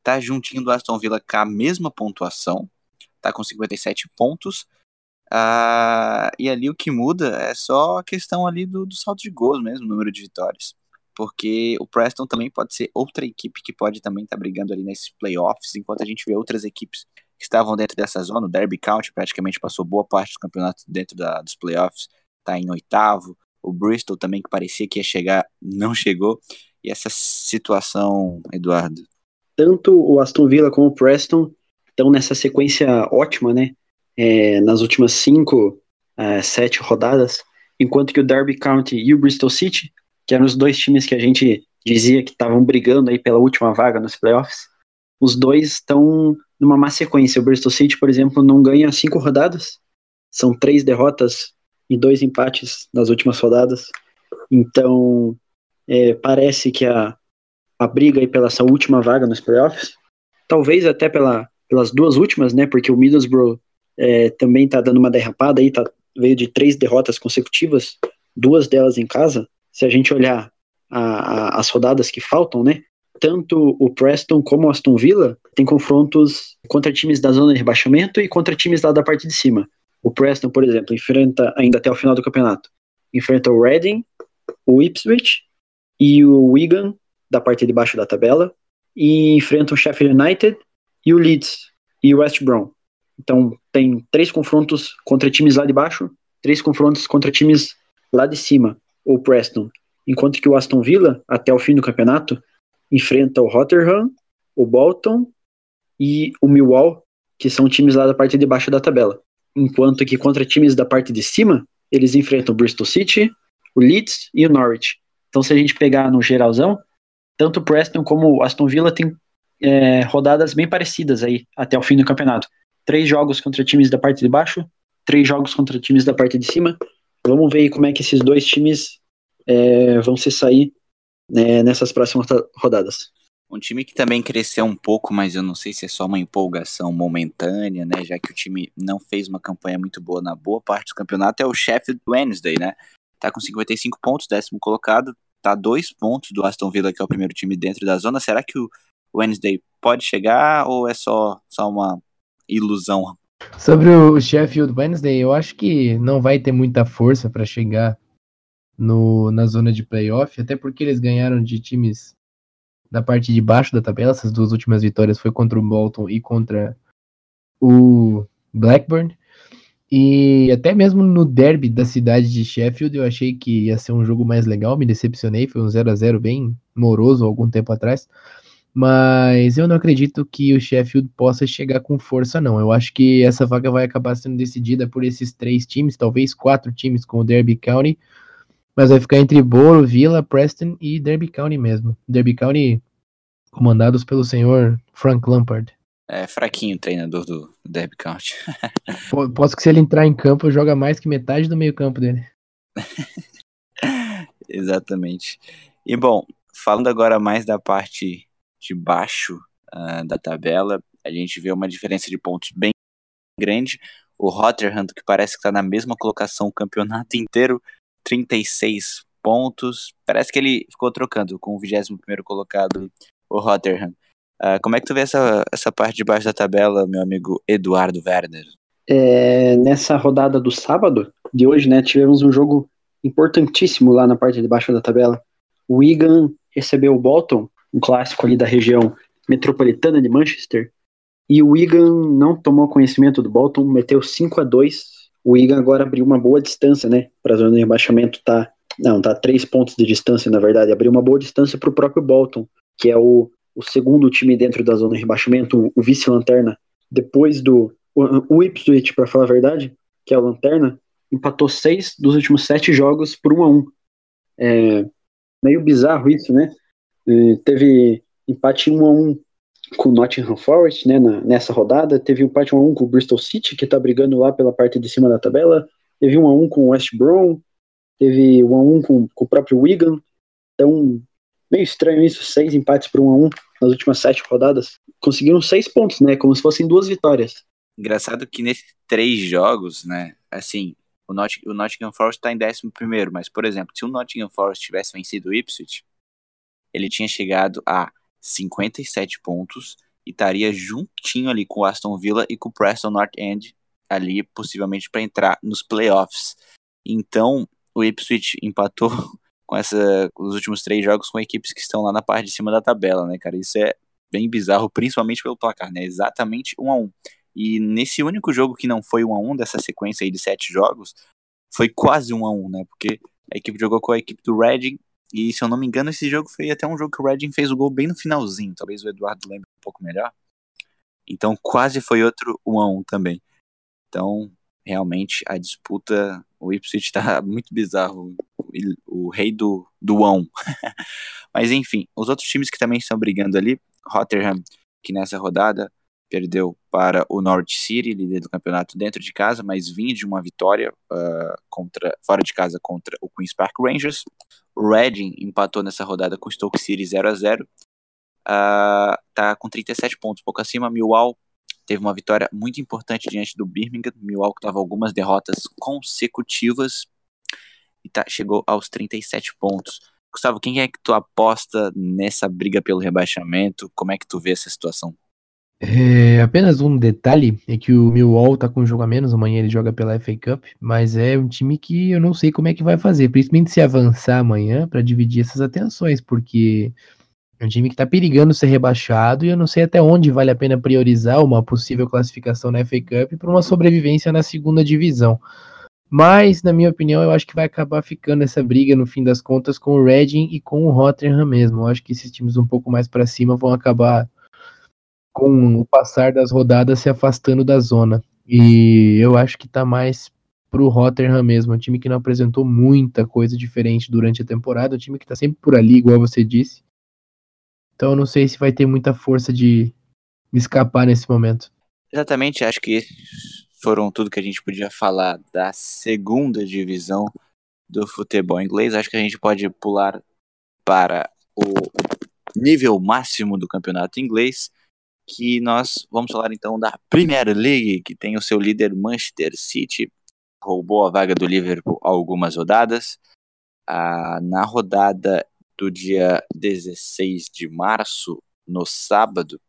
tá juntinho do Aston Villa com a mesma pontuação, tá com 57 pontos. Uh, e ali o que muda é só a questão ali do, do salto de gols mesmo, número de vitórias. Porque o Preston também pode ser outra equipe que pode também estar tá brigando ali nesses playoffs, enquanto a gente vê outras equipes que estavam dentro dessa zona. O Derby County praticamente passou boa parte do campeonato dentro da, dos playoffs, está em oitavo. O Bristol também, que parecia que ia chegar, não chegou. E essa situação, Eduardo? Tanto o Aston Villa como o Preston estão nessa sequência ótima, né? É, nas últimas cinco, é, sete rodadas, enquanto que o Derby County e o Bristol City, que eram os dois times que a gente dizia que estavam brigando aí pela última vaga nos playoffs, os dois estão numa má sequência. O Bristol City, por exemplo, não ganha cinco rodadas, são três derrotas e dois empates nas últimas rodadas. Então, é, parece que a, a briga pela essa última vaga nos playoffs, talvez até pela, pelas duas últimas, né? Porque o Middlesbrough é, também tá dando uma derrapada aí, tá, veio de três derrotas consecutivas, duas delas em casa. Se a gente olhar a, a, as rodadas que faltam, né? Tanto o Preston como o Aston Villa tem confrontos contra times da zona de rebaixamento e contra times lá da parte de cima. O Preston, por exemplo, enfrenta ainda até o final do campeonato, enfrenta o Reading, o Ipswich e o Wigan da parte de baixo da tabela e enfrenta o Sheffield United e o Leeds e o West Brom. Então tem três confrontos contra times lá de baixo, três confrontos contra times lá de cima, o Preston. Enquanto que o Aston Villa, até o fim do campeonato, enfrenta o Rotherham, o Bolton e o Millwall, que são times lá da parte de baixo da tabela. Enquanto que contra times da parte de cima, eles enfrentam o Bristol City, o Leeds e o Norwich. Então, se a gente pegar no geralzão, tanto o Preston como o Aston Villa tem é, rodadas bem parecidas aí até o fim do campeonato. Três jogos contra times da parte de baixo, três jogos contra times da parte de cima. Vamos ver como é que esses dois times é, vão se sair né, nessas próximas rodadas. Um time que também cresceu um pouco, mas eu não sei se é só uma empolgação momentânea, né? Já que o time não fez uma campanha muito boa na boa parte do campeonato, é o Sheffield Wednesday, né? Tá com 55 pontos, décimo colocado, tá dois pontos do Aston Villa, que é o primeiro time dentro da zona. Será que o Wednesday pode chegar ou é só, só uma ilusão? Sobre o Sheffield Wednesday, eu acho que não vai ter muita força para chegar no, na zona de playoff, até porque eles ganharam de times da parte de baixo da tabela. Essas duas últimas vitórias foi contra o Bolton e contra o Blackburn. E até mesmo no derby da cidade de Sheffield, eu achei que ia ser um jogo mais legal, me decepcionei, foi um 0 a 0 bem moroso algum tempo atrás. Mas eu não acredito que o Sheffield possa chegar com força, não. Eu acho que essa vaga vai acabar sendo decidida por esses três times, talvez quatro times com o Derby County mas vai ficar entre Boro, Villa, Preston e Derby County mesmo. Derby County comandados pelo senhor Frank Lampard. É fraquinho o treinador do Derby County. Posso que se ele entrar em campo, joga mais que metade do meio campo dele. Exatamente. E bom, falando agora mais da parte de baixo uh, da tabela, a gente vê uma diferença de pontos bem grande. O Rotterdam, que parece que está na mesma colocação o campeonato inteiro, 36 pontos. Parece que ele ficou trocando com o 21 colocado, o Rotterdam. Uh, como é que tu vê essa, essa parte de baixo da tabela, meu amigo Eduardo Werner? É, nessa rodada do sábado de hoje, né, tivemos um jogo importantíssimo lá na parte de baixo da tabela. O Wigan recebeu o Bolton, um clássico ali da região metropolitana de Manchester, e o Wigan não tomou conhecimento do Bolton, meteu 5 a 2 o Wigan agora abriu uma boa distância, né? Para a zona de rebaixamento tá. Não, tá três pontos de distância, na verdade. Abriu uma boa distância para o próprio Bolton, que é o, o segundo time dentro da zona de rebaixamento, o, o vice-lanterna. Depois do. O, o Ipswich, para falar a verdade, que é a lanterna, empatou seis dos últimos sete jogos por um a um. É meio bizarro isso, né? E teve empate um a um com o Nottingham Forest, né, na, nessa rodada. Teve um empate 1x1 com o Bristol City, que tá brigando lá pela parte de cima da tabela. Teve um 1x1 com o West Brom. Teve um 1x1 com, com o próprio Wigan. Então, meio estranho isso, seis empates por 1x1 nas últimas sete rodadas. Conseguiram seis pontos, né, como se fossem duas vitórias. Engraçado que nesses três jogos, né, assim, o, Not o Nottingham Forest tá em décimo primeiro, mas, por exemplo, se o Nottingham Forest tivesse vencido o Ipswich, ele tinha chegado a 57 pontos e estaria juntinho ali com o Aston Villa e com o Preston North End ali possivelmente para entrar nos playoffs. Então, o Ipswich empatou com essa os últimos três jogos com equipes que estão lá na parte de cima da tabela, né, cara? Isso é bem bizarro, principalmente pelo placar, né? Exatamente um a um. E nesse único jogo que não foi um a um dessa sequência aí de sete jogos, foi quase um a um, né? Porque a equipe jogou com a equipe do Reading e se eu não me engano, esse jogo foi até um jogo que o Redding fez o gol bem no finalzinho. Talvez o Eduardo lembre um pouco melhor. Então quase foi outro 1 a 1 também. Então, realmente, a disputa, o Ipswich tá muito bizarro. O, o rei do, do 1. Mas enfim, os outros times que também estão brigando ali, Rotterdam, que nessa rodada perdeu para o Norwich City, líder do campeonato dentro de casa, mas vinha de uma vitória uh, contra, fora de casa contra o Queen's Park Rangers. O Reading empatou nessa rodada com o Stoke City 0 a 0 uh, Tá com 37 pontos, pouco acima. Millwall teve uma vitória muito importante diante do Birmingham. Millwall que tava algumas derrotas consecutivas e tá, chegou aos 37 pontos. Gustavo, quem é que tu aposta nessa briga pelo rebaixamento? Como é que tu vê essa situação? É, apenas um detalhe é que o Millwall tá com um jogo a menos, amanhã ele joga pela FA Cup, mas é um time que eu não sei como é que vai fazer, principalmente se avançar amanhã para dividir essas atenções, porque é um time que tá perigando ser rebaixado e eu não sei até onde vale a pena priorizar uma possível classificação na FA Cup para uma sobrevivência na segunda divisão. Mas, na minha opinião, eu acho que vai acabar ficando essa briga no fim das contas com o Reading e com o Rotterdam mesmo. Eu acho que esses times um pouco mais para cima vão acabar com o passar das rodadas se afastando da zona. E eu acho que tá mais pro Rotterdam mesmo, um time que não apresentou muita coisa diferente durante a temporada, um time que tá sempre por ali, igual você disse. Então eu não sei se vai ter muita força de escapar nesse momento. Exatamente, acho que foram tudo que a gente podia falar da segunda divisão do futebol inglês. Acho que a gente pode pular para o nível máximo do campeonato inglês, que nós vamos falar então da Premier League, que tem o seu líder Manchester City, roubou a vaga do Liverpool algumas rodadas. Ah, na rodada do dia 16 de março, no sábado,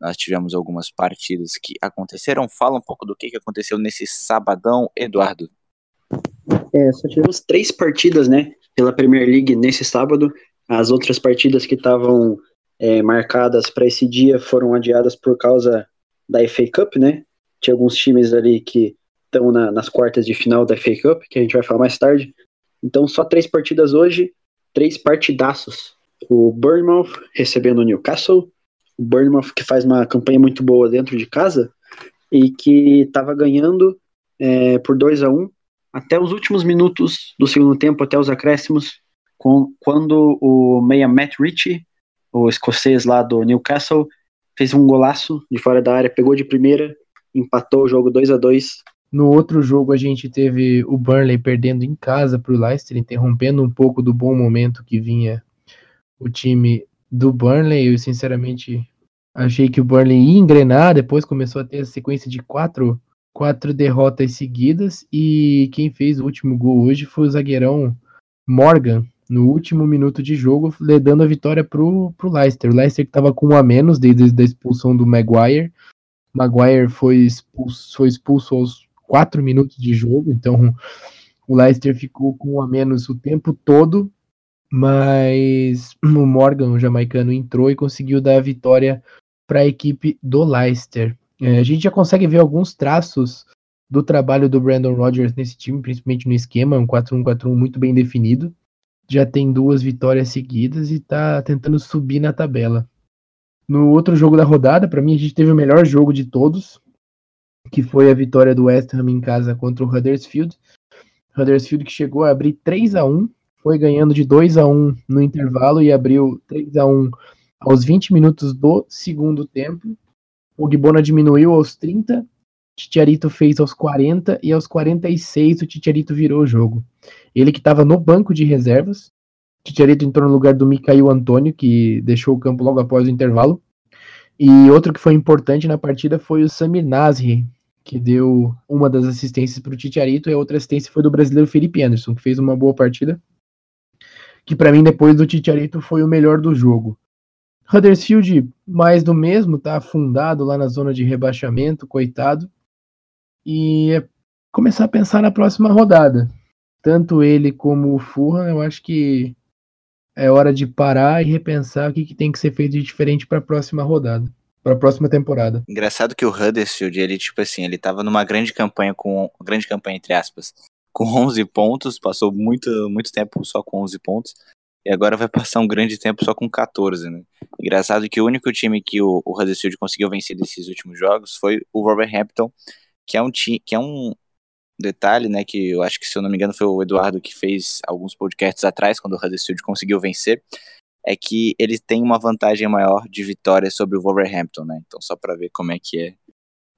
nós tivemos algumas partidas que aconteceram. Fala um pouco do que aconteceu nesse sabadão, Eduardo. É, só tivemos três partidas, né, pela Premier League nesse sábado. As outras partidas que estavam é, marcadas para esse dia foram adiadas por causa da FA Cup, né? Tinha alguns times ali que estão na, nas quartas de final da FA Cup, que a gente vai falar mais tarde. Então, só três partidas hoje, três partidaços. O Bournemouth recebendo o Newcastle, o Bournemouth que faz uma campanha muito boa dentro de casa e que estava ganhando é, por 2 a 1 um, até os últimos minutos do segundo tempo, até os acréscimos, com, quando o meia Matt Ritchie, o escocês lá do Newcastle, fez um golaço de fora da área, pegou de primeira, empatou o jogo 2 a 2 No outro jogo a gente teve o Burnley perdendo em casa para o Leicester, interrompendo um pouco do bom momento que vinha o time do Burnley. Eu sinceramente achei que o Burnley ia engrenar, depois começou a ter a sequência de quatro quatro derrotas seguidas e quem fez o último gol hoje foi o zagueirão Morgan, no último minuto de jogo, dando a vitória pro, pro Leicester. O Leicester que estava com um a menos desde a expulsão do Maguire. Maguire foi expulso, foi expulso aos quatro minutos de jogo, então o Leicester ficou com um a menos o tempo todo, mas o Morgan, o jamaicano, entrou e conseguiu dar a vitória para a equipe do Leicester. É, a gente já consegue ver alguns traços do trabalho do Brandon Rodgers nesse time, principalmente no esquema, um 4-1-4-1 muito bem definido. Já tem duas vitórias seguidas e está tentando subir na tabela. No outro jogo da rodada, para mim, a gente teve o melhor jogo de todos, que foi a vitória do West Ham em casa contra o Huddersfield. Huddersfield que chegou a abrir 3 a 1 foi ganhando de 2 a 1 no intervalo e abriu 3 a 1 aos 20 minutos do segundo tempo. O Gbona diminuiu aos 30, Titiarito fez aos 40 e aos 46 o Titiarito virou o jogo. Ele que estava no banco de reservas. Titiarito entrou no lugar do Mikael Antônio, que deixou o campo logo após o intervalo. E outro que foi importante na partida foi o Samir Nasri, que deu uma das assistências para o Titiarito, e a outra assistência foi do brasileiro Felipe Anderson, que fez uma boa partida. Que para mim, depois do Titiarito, foi o melhor do jogo. Huddersfield, mais do mesmo, tá afundado lá na zona de rebaixamento, coitado. E é começar a pensar na próxima rodada. Tanto ele como o Fulham, eu acho que é hora de parar e repensar o que, que tem que ser feito de diferente para a próxima rodada, para a próxima temporada. Engraçado que o Huddersfield, ele tipo assim, ele tava numa grande campanha com grande campanha entre aspas, com 11 pontos, passou muito muito tempo só com 11 pontos e agora vai passar um grande tempo só com 14, né? Engraçado que o único time que o, o Huddersfield conseguiu vencer desses últimos jogos foi o Wolverhampton, que é um que é um detalhe, né, que eu acho que se eu não me engano foi o Eduardo que fez alguns podcasts atrás quando o Huddersfield conseguiu vencer, é que ele tem uma vantagem maior de vitória sobre o Wolverhampton, né? Então só para ver como é que é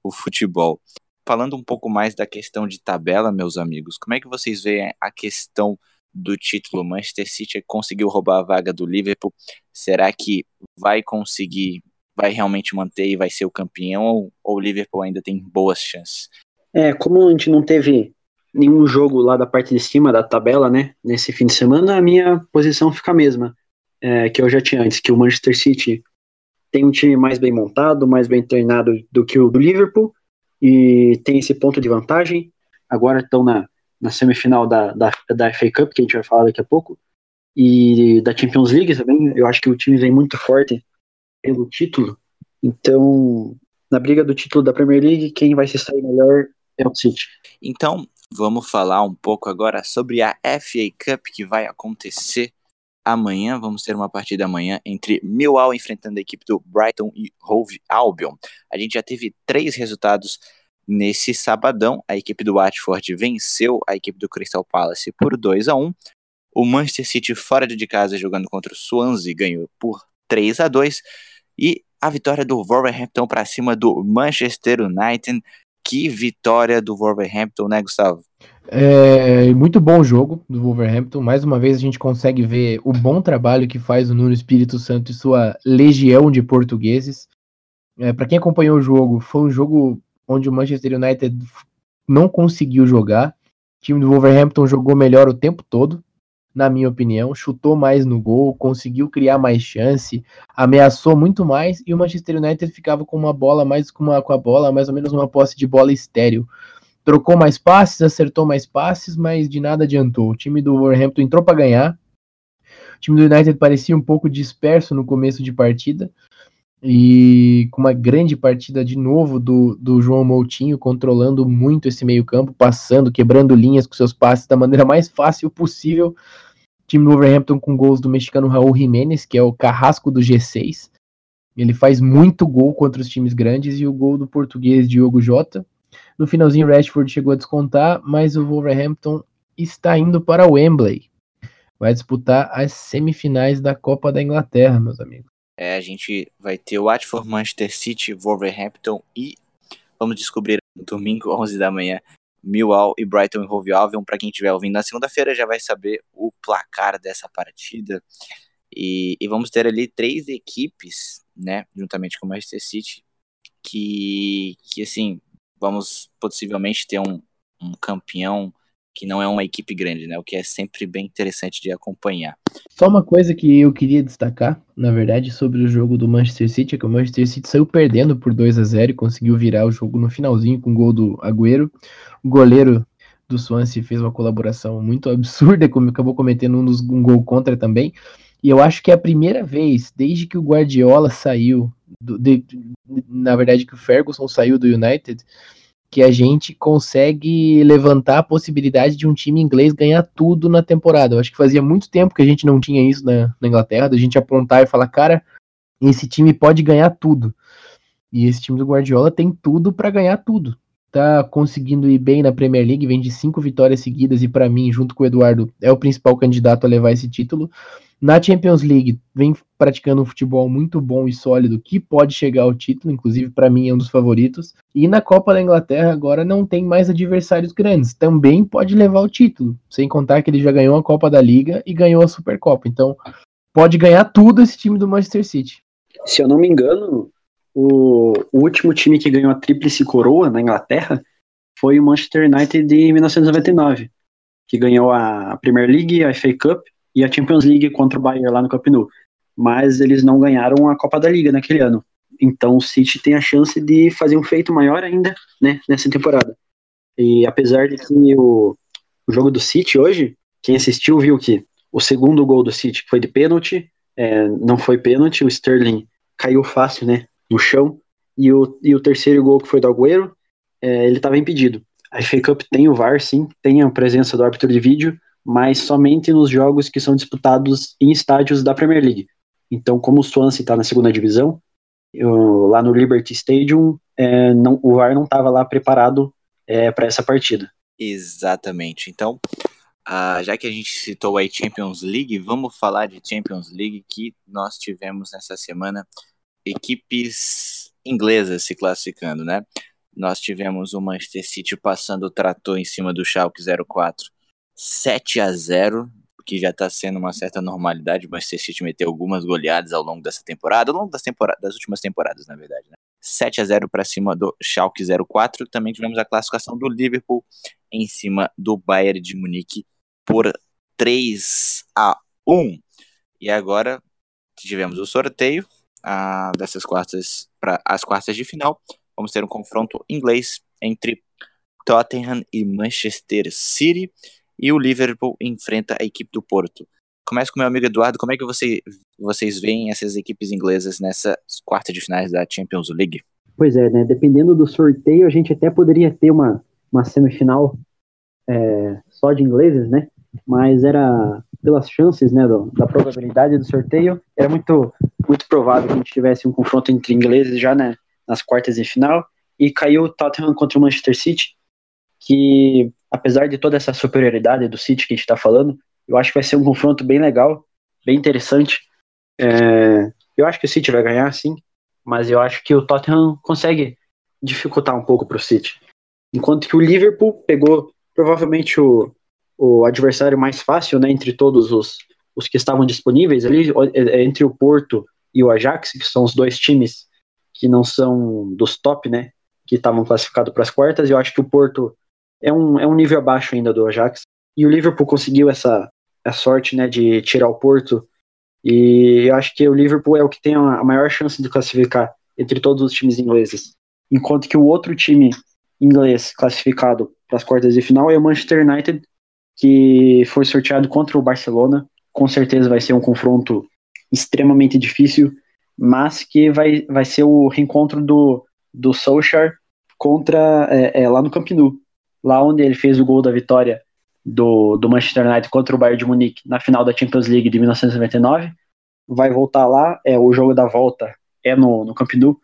o futebol. Falando um pouco mais da questão de tabela, meus amigos, como é que vocês veem a questão do título. Manchester City conseguiu roubar a vaga do Liverpool. Será que vai conseguir, vai realmente manter e vai ser o campeão? Ou, ou o Liverpool ainda tem boas chances? É, como a gente não teve nenhum jogo lá da parte de cima da tabela, né, nesse fim de semana, a minha posição fica a mesma, é, que eu já tinha antes, que o Manchester City tem um time mais bem montado, mais bem treinado do que o do Liverpool, e tem esse ponto de vantagem. Agora estão na na semifinal da, da, da FA Cup, que a gente vai falar daqui a pouco, e da Champions League também. Eu acho que o time vem muito forte pelo título. Então, na briga do título da Premier League, quem vai se sair melhor é o City. Então, vamos falar um pouco agora sobre a FA Cup que vai acontecer amanhã. Vamos ter uma partida amanhã entre Millwall enfrentando a equipe do Brighton e Hove Albion. A gente já teve três resultados Nesse sabadão, a equipe do Watford venceu a equipe do Crystal Palace por 2 a 1. O Manchester City fora de casa jogando contra o Swansea ganhou por 3 a 2 e a vitória do Wolverhampton para cima do Manchester United. Que vitória do Wolverhampton, né, Gustavo? É, muito bom jogo do Wolverhampton. Mais uma vez a gente consegue ver o bom trabalho que faz o Nuno Espírito Santo e sua legião de portugueses. É, Para quem acompanhou o jogo, foi um jogo onde o Manchester United não conseguiu jogar. O time do Wolverhampton jogou melhor o tempo todo, na minha opinião. Chutou mais no gol, conseguiu criar mais chance, ameaçou muito mais e o Manchester United ficava com uma bola mais com, uma, com a bola, mais ou menos uma posse de bola estéreo trocou mais passes, acertou mais passes, mas de nada adiantou. O time do Wolverhampton entrou para ganhar. O time do United parecia um pouco disperso no começo de partida. E com uma grande partida de novo do, do João Moutinho, controlando muito esse meio-campo, passando, quebrando linhas com seus passes da maneira mais fácil possível. O time do Wolverhampton com gols do mexicano Raul Jiménez, que é o carrasco do G6. Ele faz muito gol contra os times grandes, e o gol do português Diogo Jota. No finalzinho, Rashford chegou a descontar, mas o Wolverhampton está indo para o Wembley. Vai disputar as semifinais da Copa da Inglaterra, meus amigos. É, a gente vai ter o Watford, Manchester City, Wolverhampton e vamos descobrir no domingo, 11 da manhã, Millwall e Brighton e Hove Albion. Para quem estiver ouvindo na segunda-feira já vai saber o placar dessa partida. E, e, vamos ter ali três equipes, né, juntamente com o Manchester City, que, que assim, vamos possivelmente ter um, um campeão que não é uma equipe grande, né? O que é sempre bem interessante de acompanhar. Só uma coisa que eu queria destacar, na verdade, sobre o jogo do Manchester City, é que o Manchester City saiu perdendo por 2 a 0 e conseguiu virar o jogo no finalzinho com o gol do Agüero. O goleiro do Swansea fez uma colaboração muito absurda, como acabou cometendo um, dos, um gol contra também. E eu acho que é a primeira vez, desde que o Guardiola saiu, do, de, na verdade que o Ferguson saiu do United, que a gente consegue levantar a possibilidade de um time inglês ganhar tudo na temporada. Eu acho que fazia muito tempo que a gente não tinha isso na, na Inglaterra, da gente apontar e falar, cara, esse time pode ganhar tudo. E esse time do Guardiola tem tudo para ganhar tudo. Tá conseguindo ir bem na Premier League, vem de cinco vitórias seguidas e para mim, junto com o Eduardo, é o principal candidato a levar esse título. Na Champions League, vem praticando um futebol muito bom e sólido que pode chegar ao título, inclusive para mim é um dos favoritos. E na Copa da Inglaterra agora não tem mais adversários grandes, também pode levar o título, sem contar que ele já ganhou a Copa da Liga e ganhou a Supercopa. Então, pode ganhar tudo esse time do Manchester City. Se eu não me engano, o, último time que ganhou a tríplice coroa na Inglaterra foi o Manchester United em 1999, que ganhou a Premier League, a FA Cup e a Champions League contra o Bayern lá no Camp Nou. Mas eles não ganharam a Copa da Liga naquele ano. Então o City tem a chance de fazer um feito maior ainda, né, nessa temporada. E apesar de que o, o jogo do City hoje, quem assistiu viu que o segundo gol do City foi de pênalti, é, não foi pênalti, o Sterling caiu fácil, né, no chão, e o, e o terceiro gol que foi do Agüero, é, ele estava impedido. A FA Cup tem o VAR, sim, tem a presença do árbitro de vídeo, mas somente nos jogos que são disputados em estádios da Premier League. Então, como o Swansea está na segunda divisão, eu, lá no Liberty Stadium, é, não, o VAR não estava lá preparado é, para essa partida. Exatamente. Então, uh, já que a gente citou aí Champions League, vamos falar de Champions League que nós tivemos nessa semana equipes inglesas se classificando, né? Nós tivemos o Manchester City passando o trator em cima do Schalke 04 7 a 0 que já está sendo uma certa normalidade. O Manchester City meteu algumas goleadas ao longo dessa temporada, ao longo das, temporada, das últimas temporadas, na verdade. Né? 7 a 0 para cima do Schalke 04. Também tivemos a classificação do Liverpool em cima do Bayern de Munique por 3 a 1. E agora tivemos o sorteio dessas quartas para as quartas de final. Vamos ter um confronto inglês entre Tottenham e Manchester City e o Liverpool enfrenta a equipe do Porto. Começa com meu amigo Eduardo, como é que você, vocês veem essas equipes inglesas nessa quarta de finais da Champions League? Pois é, né? Dependendo do sorteio, a gente até poderia ter uma, uma semifinal é, só de ingleses, né? Mas era pelas chances, né, do, da probabilidade do sorteio, era muito muito provável que a gente tivesse um confronto entre ingleses já né, nas quartas de final e caiu o Tottenham contra o Manchester City, que apesar de toda essa superioridade do City que a gente está falando, eu acho que vai ser um confronto bem legal, bem interessante. É, eu acho que o City vai ganhar, sim, mas eu acho que o Tottenham consegue dificultar um pouco para o City. Enquanto que o Liverpool pegou provavelmente o, o adversário mais fácil, né, entre todos os, os que estavam disponíveis ali, é, entre o Porto e o Ajax, que são os dois times que não são dos top, né, que estavam classificados para as quartas, eu acho que o Porto é um, é um nível abaixo ainda do Ajax, e o Liverpool conseguiu essa, essa sorte, né, de tirar o Porto, e eu acho que o Liverpool é o que tem a maior chance de classificar entre todos os times ingleses, enquanto que o outro time inglês classificado para as quartas de final é o Manchester United, que foi sorteado contra o Barcelona, com certeza vai ser um confronto extremamente difícil, mas que vai, vai ser o reencontro do, do Solskjaer contra é, é, lá no Camp Nou, lá onde ele fez o gol da vitória do, do Manchester United contra o Bayern de Munique na final da Champions League de 1999. Vai voltar lá, é o jogo da volta é no, no Camp Nou.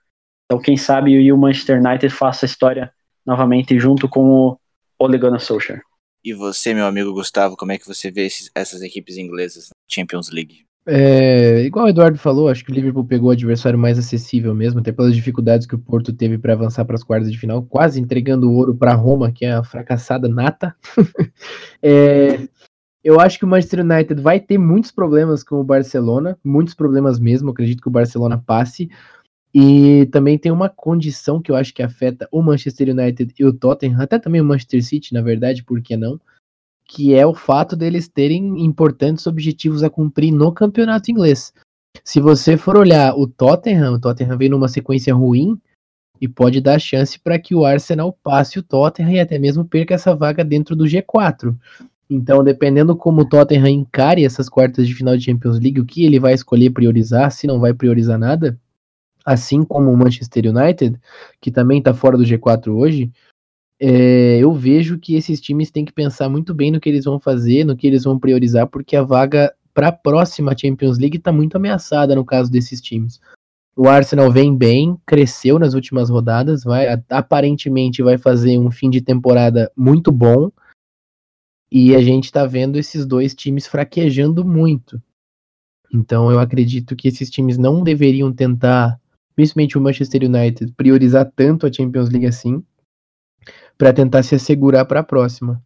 Então, quem sabe o Manchester United faça a história novamente junto com o Ole Gunnar Solskjaer. E você, meu amigo Gustavo, como é que você vê esses, essas equipes inglesas na Champions League? É, igual o Eduardo falou, acho que o Liverpool pegou o adversário mais acessível mesmo, até pelas dificuldades que o Porto teve para avançar para as quartas de final, quase entregando o ouro para Roma, que é a fracassada nata. é, eu acho que o Manchester United vai ter muitos problemas com o Barcelona, muitos problemas mesmo. Acredito que o Barcelona passe. E também tem uma condição que eu acho que afeta o Manchester United e o Tottenham, até também o Manchester City, na verdade, por que não? Que é o fato deles terem importantes objetivos a cumprir no campeonato inglês. Se você for olhar o Tottenham, o Tottenham vem numa sequência ruim e pode dar chance para que o Arsenal passe o Tottenham e até mesmo perca essa vaga dentro do G4. Então, dependendo como o Tottenham encare essas quartas de final de Champions League, o que ele vai escolher priorizar, se não vai priorizar nada, assim como o Manchester United, que também está fora do G4 hoje, é, eu vejo que esses times têm que pensar muito bem no que eles vão fazer, no que eles vão priorizar, porque a vaga para a próxima Champions League está muito ameaçada no caso desses times. O Arsenal vem bem, cresceu nas últimas rodadas, vai aparentemente vai fazer um fim de temporada muito bom. E a gente está vendo esses dois times fraquejando muito. Então eu acredito que esses times não deveriam tentar principalmente o Manchester United, priorizar tanto a Champions League assim, para tentar se assegurar para a próxima.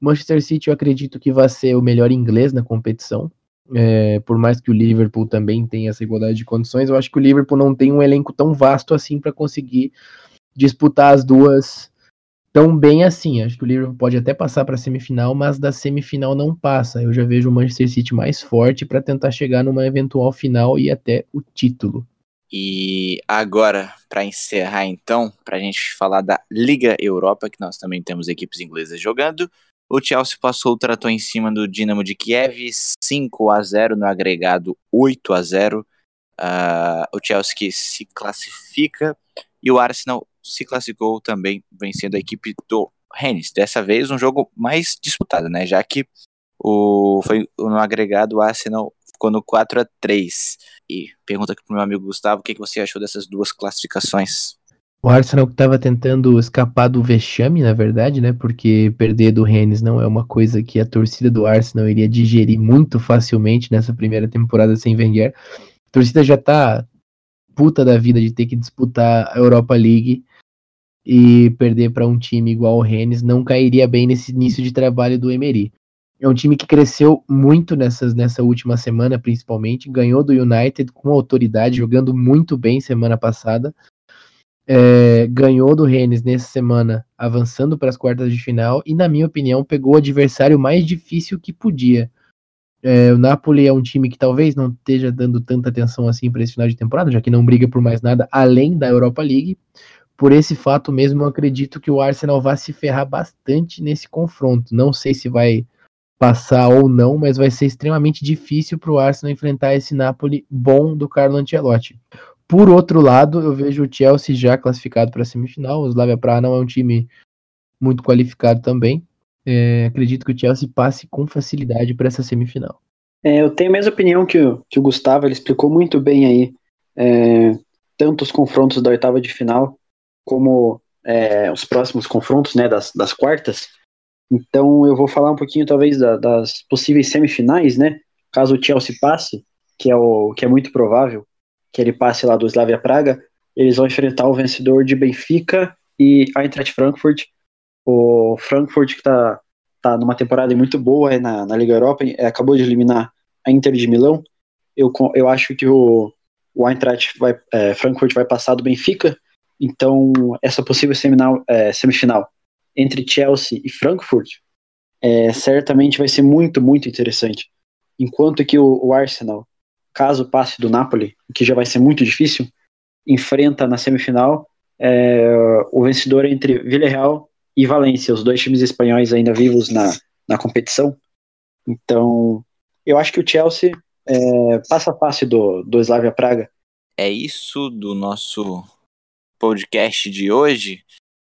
Manchester City eu acredito que vai ser o melhor inglês na competição, é, por mais que o Liverpool também tenha essa igualdade de condições, eu acho que o Liverpool não tem um elenco tão vasto assim para conseguir disputar as duas tão bem assim. Acho que o Liverpool pode até passar para a semifinal, mas da semifinal não passa. Eu já vejo o Manchester City mais forte para tentar chegar numa eventual final e até o título. E agora, para encerrar então, para a gente falar da Liga Europa, que nós também temos equipes inglesas jogando, o Chelsea passou o trator em cima do Dinamo de Kiev, 5 a 0 no agregado 8 a 0. Uh, ah, o Chelsea que se classifica e o Arsenal se classificou também vencendo a equipe do Rennes. Dessa vez um jogo mais disputado, né? Já que o, foi no agregado o Arsenal ficou no 4 a 3 E pergunta aqui pro meu amigo Gustavo, o que, que você achou dessas duas classificações? O Arsenal que estava tentando escapar do vexame, na verdade, né? Porque perder do Rennes não é uma coisa que a torcida do Arsenal iria digerir muito facilmente nessa primeira temporada sem Wenger. A torcida já tá puta da vida de ter que disputar a Europa League e perder para um time igual o Rennes não cairia bem nesse início de trabalho do Emery. É um time que cresceu muito nessas, nessa última semana, principalmente. Ganhou do United com autoridade, jogando muito bem semana passada. É, ganhou do Rennes nessa semana, avançando para as quartas de final. E, na minha opinião, pegou o adversário mais difícil que podia. É, o Napoli é um time que talvez não esteja dando tanta atenção assim para esse final de temporada, já que não briga por mais nada além da Europa League. Por esse fato mesmo, eu acredito que o Arsenal vai se ferrar bastante nesse confronto. Não sei se vai passar ou não, mas vai ser extremamente difícil para o Arsenal enfrentar esse Napoli bom do Carlo Ancelotti. Por outro lado, eu vejo o Chelsea já classificado para a semifinal. O Slavia Praha não é um time muito qualificado também. É, acredito que o Chelsea passe com facilidade para essa semifinal. É, eu tenho a mesma opinião que o, que o Gustavo, ele explicou muito bem aí, é, tanto os confrontos da oitava de final, como é, os próximos confrontos né, das, das quartas. Então eu vou falar um pouquinho talvez da, das possíveis semifinais, né? Caso o Chelsea passe, que é o que é muito provável que ele passe lá do Slavia Praga, eles vão enfrentar o vencedor de Benfica e Eintracht Frankfurt. O Frankfurt que está tá numa temporada muito boa na, na Liga Europa, é, acabou de eliminar a Inter de Milão. Eu, eu acho que o, o Eintracht vai, é, Frankfurt vai passar do Benfica, então essa possível semifinal, é, semifinal entre Chelsea e Frankfurt é, certamente vai ser muito, muito interessante. Enquanto que o, o Arsenal, caso passe do Napoli, que já vai ser muito difícil, enfrenta na semifinal é, o vencedor entre Villarreal e Valência, os dois times espanhóis ainda vivos na, na competição. Então, eu acho que o Chelsea é, passa fácil do, do Slavia Praga. É isso do nosso podcast de hoje.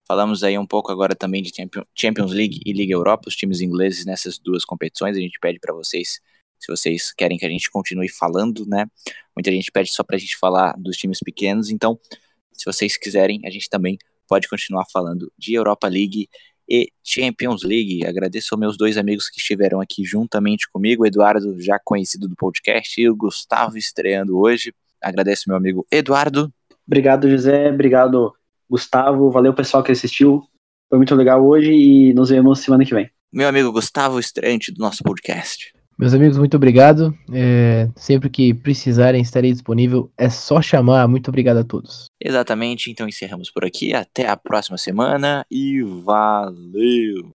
Falamos aí um pouco agora também de Champions League e Liga Europa, os times ingleses nessas duas competições. A gente pede para vocês, se vocês querem que a gente continue falando, né? Muita gente pede só para a gente falar dos times pequenos. Então, se vocês quiserem, a gente também pode continuar falando de Europa League e Champions League. Agradeço aos meus dois amigos que estiveram aqui juntamente comigo, Eduardo, já conhecido do podcast, e o Gustavo estreando hoje. Agradeço meu amigo Eduardo. Obrigado, José. Obrigado, Gustavo. Valeu, pessoal que assistiu. Foi muito legal hoje e nos vemos semana que vem. Meu amigo Gustavo, estreante do nosso podcast. Meus amigos, muito obrigado. É, sempre que precisarem, estarei disponível. É só chamar. Muito obrigado a todos. Exatamente. Então encerramos por aqui. Até a próxima semana e valeu!